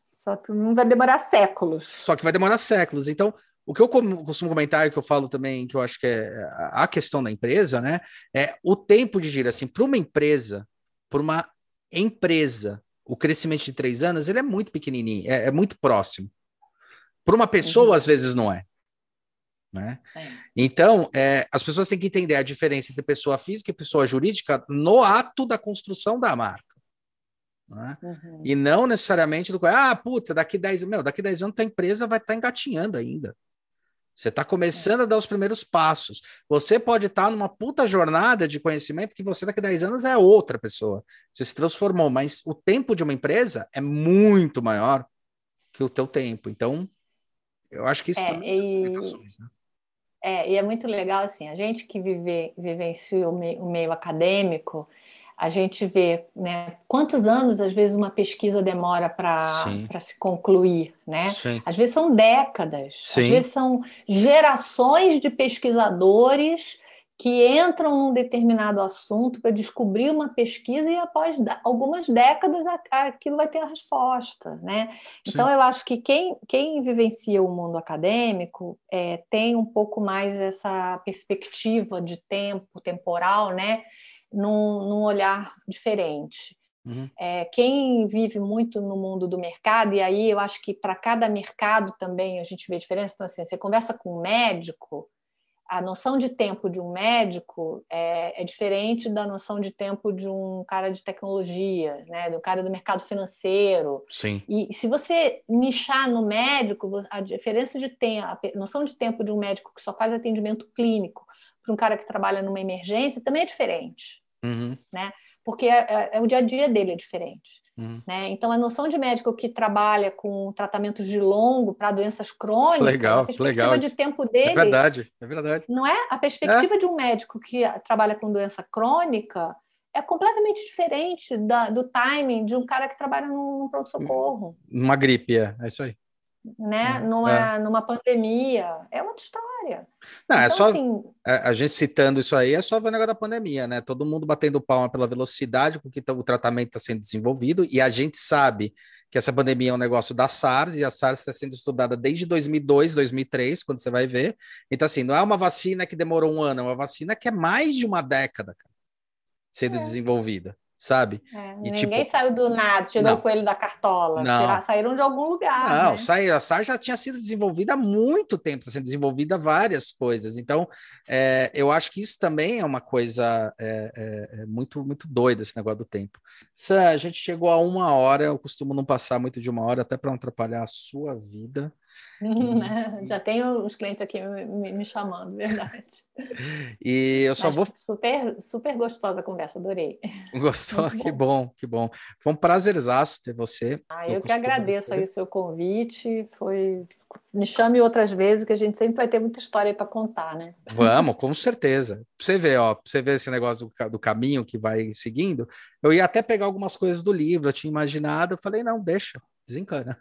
Só que não vai demorar séculos. Só que vai demorar séculos. Então, o que eu costumo comentar, que eu falo também, que eu acho que é a questão da empresa, né? É o tempo de giro. Assim, para uma empresa, para uma empresa, o crescimento de três anos, ele é muito pequenininho, é, é muito próximo. Para uma pessoa, uhum. às vezes, não é. Né? É. Então, é, as pessoas têm que entender a diferença entre pessoa física e pessoa jurídica no ato da construção da marca. Né? Uhum. E não necessariamente do ah, puta, daqui 10 meu, daqui 10 anos a empresa vai estar tá engatinhando ainda. Você está começando a dar os primeiros passos. Você pode estar tá numa puta jornada de conhecimento que você daqui a 10 anos é outra pessoa. Você se transformou, mas o tempo de uma empresa é muito maior que o teu tempo. Então, eu acho que isso é, também e... são né? É, e é muito legal assim, a gente que vive, vivencia o meio, o meio acadêmico, a gente vê né, quantos anos, às vezes, uma pesquisa demora para se concluir. Né? Sim. Às vezes são décadas, Sim. às vezes são gerações de pesquisadores que entram num determinado assunto para descobrir uma pesquisa e após algumas décadas aquilo vai ter a resposta, né? Então eu acho que quem, quem vivencia o mundo acadêmico é, tem um pouco mais essa perspectiva de tempo temporal, né? Num, num olhar diferente. Uhum. É, quem vive muito no mundo do mercado, e aí eu acho que para cada mercado também a gente vê diferença. Então, assim, você conversa com um médico, a noção de tempo de um médico é, é, diferente da noção de tempo de um cara de tecnologia, né? do cara do mercado financeiro. Sim. E se você nichar no médico, a diferença de tempo, a noção de tempo de um médico que só faz atendimento clínico para um cara que trabalha numa emergência também é diferente, uhum. né? Porque é, é, é o dia a dia dele é diferente. Uhum. Né? Então, a noção de médico que trabalha com tratamentos de longo para doenças crônicas, legal, a perspectiva legal. de tempo é dele. É verdade, é verdade. Não é? A perspectiva é. de um médico que trabalha com doença crônica é completamente diferente da, do timing de um cara que trabalha num pronto-socorro. Uma gripe, é, é isso aí né? Hum, numa, é. numa pandemia. É outra história. Não, é então, só assim... a, a, gente citando isso aí, é só ver o negócio da pandemia, né? Todo mundo batendo palma pela velocidade com que tá, o tratamento está sendo desenvolvido, e a gente sabe que essa pandemia é um negócio da SARS, e a SARS está sendo estudada desde 2002, 2003, quando você vai ver. Então, assim, não é uma vacina que demorou um ano, é uma vacina que é mais de uma década cara, sendo é. desenvolvida sabe? É, e, ninguém tipo... saiu do nada, tirou não. o coelho da cartola. Não. saíram de algum lugar. Não, né? saiu. A SAR já tinha sido desenvolvida há muito tempo, está sendo desenvolvida várias coisas. Então, é, eu acho que isso também é uma coisa é, é, é muito, muito doida, esse negócio do tempo. Sam, a gente chegou a uma hora, eu costumo não passar muito de uma hora, até para não atrapalhar a sua vida. Já tenho os clientes aqui me, me chamando, verdade. E eu só Mas vou. Super, super gostosa a conversa, adorei. Gostou? que bom, que bom. Foi um prazerzaço ter você. Ah, eu, eu que agradeço ter. aí o seu convite. Foi. Me chame outras vezes, que a gente sempre vai ter muita história para contar, né? Vamos, com certeza. Pra você ver, ó, pra você ver esse negócio do, do caminho que vai seguindo. Eu ia até pegar algumas coisas do livro, eu tinha imaginado, eu falei, não, deixa, desencana.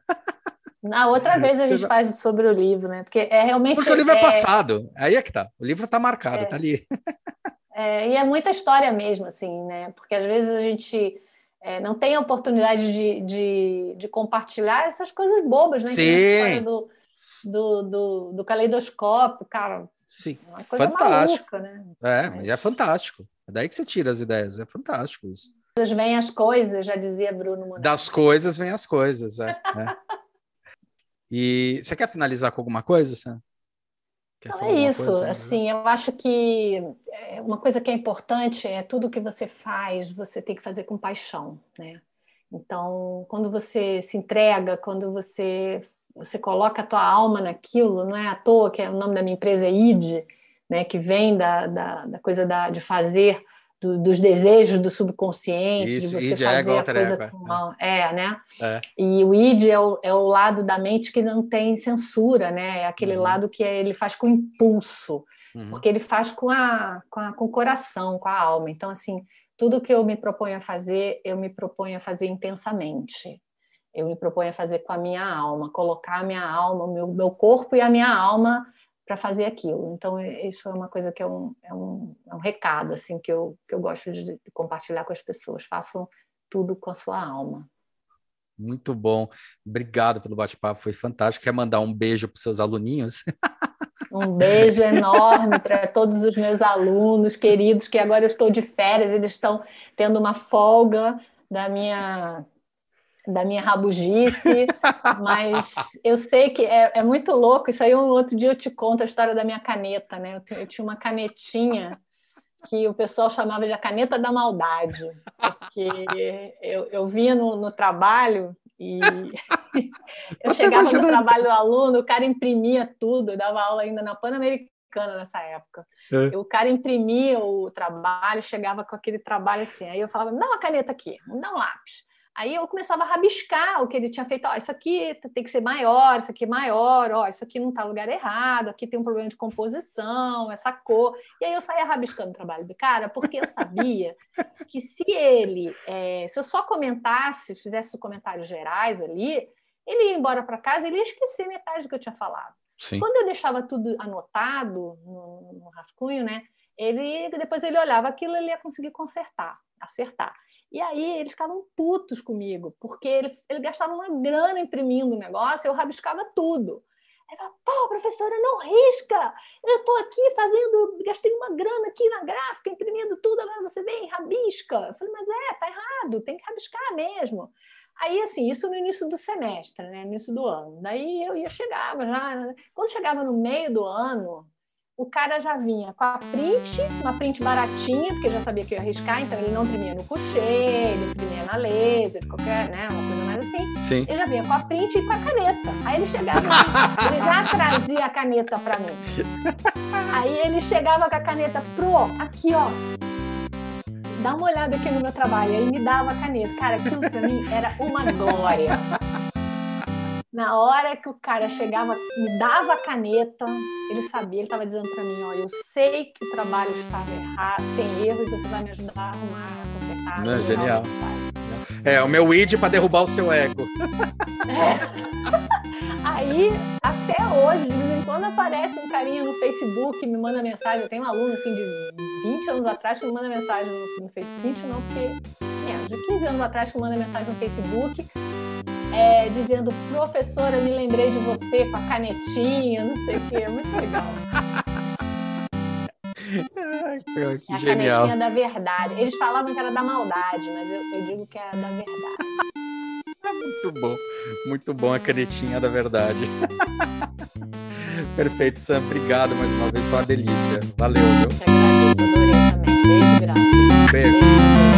Na outra vez a gente faz sobre o livro, né? Porque é realmente. Porque o livro é, é passado. Aí é que tá. O livro tá marcado, é... tá ali. É, e é muita história mesmo, assim, né? Porque às vezes a gente é, não tem a oportunidade de, de, de, compartilhar essas coisas bobas, né? Sim. Do, do, do, do, caleidoscópio, cara. Sim. É uma coisa fantástico. Maluca, né? É, mas é fantástico. É daí que você tira as ideias. É fantástico isso. Das vêm as coisas, já dizia Bruno Das coisas vêm as coisas, é. é. E você quer finalizar com alguma coisa, Sam? Não, é isso, coisa, assim, eu acho que é, uma coisa que é importante é tudo que você faz, você tem que fazer com paixão, né? Então, quando você se entrega, quando você você coloca a tua alma naquilo, não é à toa que é, o nome da minha empresa é ID, né, que vem da, da, da coisa da, de fazer do, dos desejos do subconsciente, Isso, de você fazer é a coisa com mão. É, é né? É. E o id é o, é o lado da mente que não tem censura, né? É aquele uhum. lado que ele faz com impulso, uhum. porque ele faz com, a, com, a, com o coração, com a alma. Então, assim, tudo que eu me proponho a fazer, eu me proponho a fazer intensamente. Eu me proponho a fazer com a minha alma, colocar a minha alma, o meu, meu corpo e a minha alma para fazer aquilo. Então, isso é uma coisa que é um, é um, é um recado assim que eu, que eu gosto de compartilhar com as pessoas. Façam tudo com a sua alma. Muito bom. Obrigado pelo bate-papo, foi fantástico. Quer mandar um beijo para os seus aluninhos? Um beijo enorme para todos os meus alunos queridos, que agora eu estou de férias, eles estão tendo uma folga da minha da minha rabugice, mas eu sei que é, é, muito louco. Isso aí um outro dia eu te conto a história da minha caneta, né? Eu, eu tinha uma canetinha que o pessoal chamava de a caneta da maldade, porque eu, eu vinha no, no trabalho e eu chegava no trabalho do aluno, o cara imprimia tudo, eu dava aula ainda na Pan-Americana nessa época. É. O cara imprimia o trabalho, chegava com aquele trabalho assim, aí eu falava, me dá uma caneta aqui, me dá um lápis. Aí eu começava a rabiscar o que ele tinha feito. Ó, isso aqui tem que ser maior, isso aqui é maior, ó, isso aqui não está no lugar errado, aqui tem um problema de composição, essa cor. E aí eu saía rabiscando o trabalho do cara, porque eu sabia que se ele, é, se eu só comentasse, fizesse comentários gerais ali, ele ia embora para casa, ele ia esquecer metade do que eu tinha falado. Sim. Quando eu deixava tudo anotado no, no rascunho, né? Ele depois ele olhava aquilo, ele ia conseguir consertar, acertar. E aí eles ficavam putos comigo, porque ele, ele gastava uma grana imprimindo o negócio, eu rabiscava tudo. Aí falava, pô, professora, não risca! Eu estou aqui fazendo, gastei uma grana aqui na gráfica, imprimindo tudo, agora você vem, rabisca. Eu falei, mas é, tá errado, tem que rabiscar mesmo. Aí, assim, isso no início do semestre, né? No início do ano. Daí eu ia, chegava já. Quando chegava no meio do ano, o cara já vinha com a print, uma print baratinha, porque já sabia que eu ia arriscar, então ele não imprimia no coucher, ele imprimia na laser, qualquer, né, uma coisa mais assim. Sim. Ele já vinha com a print e com a caneta. Aí ele chegava, ele já trazia a caneta para mim. Aí ele chegava com a caneta, pro, aqui ó, dá uma olhada aqui no meu trabalho. Aí me dava a caneta. Cara, aquilo pra mim era uma glória. Na hora que o cara chegava, me dava a caneta, ele sabia, ele estava dizendo para mim, ó, eu sei que o trabalho estava errado, tem erro, e você vai me ajudar a arrumar, a consertar. Não, genial. É, o meu id para derrubar o seu ego. É. Aí, até hoje, de vez em quando aparece um carinha no Facebook, me manda mensagem, eu tenho um aluno assim de 20 anos atrás que me manda mensagem no, no Facebook, 20 não, porque é, de 15 anos atrás que me manda mensagem no Facebook, é, dizendo, professora, me lembrei de você com a canetinha, não sei o que, é muito legal. Que é a genial. canetinha da verdade. Eles falavam que era da maldade, mas eu, eu digo que é da verdade. Muito bom, muito bom a canetinha da verdade. Perfeito, Sam. Obrigado mais uma vez, foi uma delícia. Valeu, viu? Eu agradeço, adorei também. Beijo, graças. Beijo.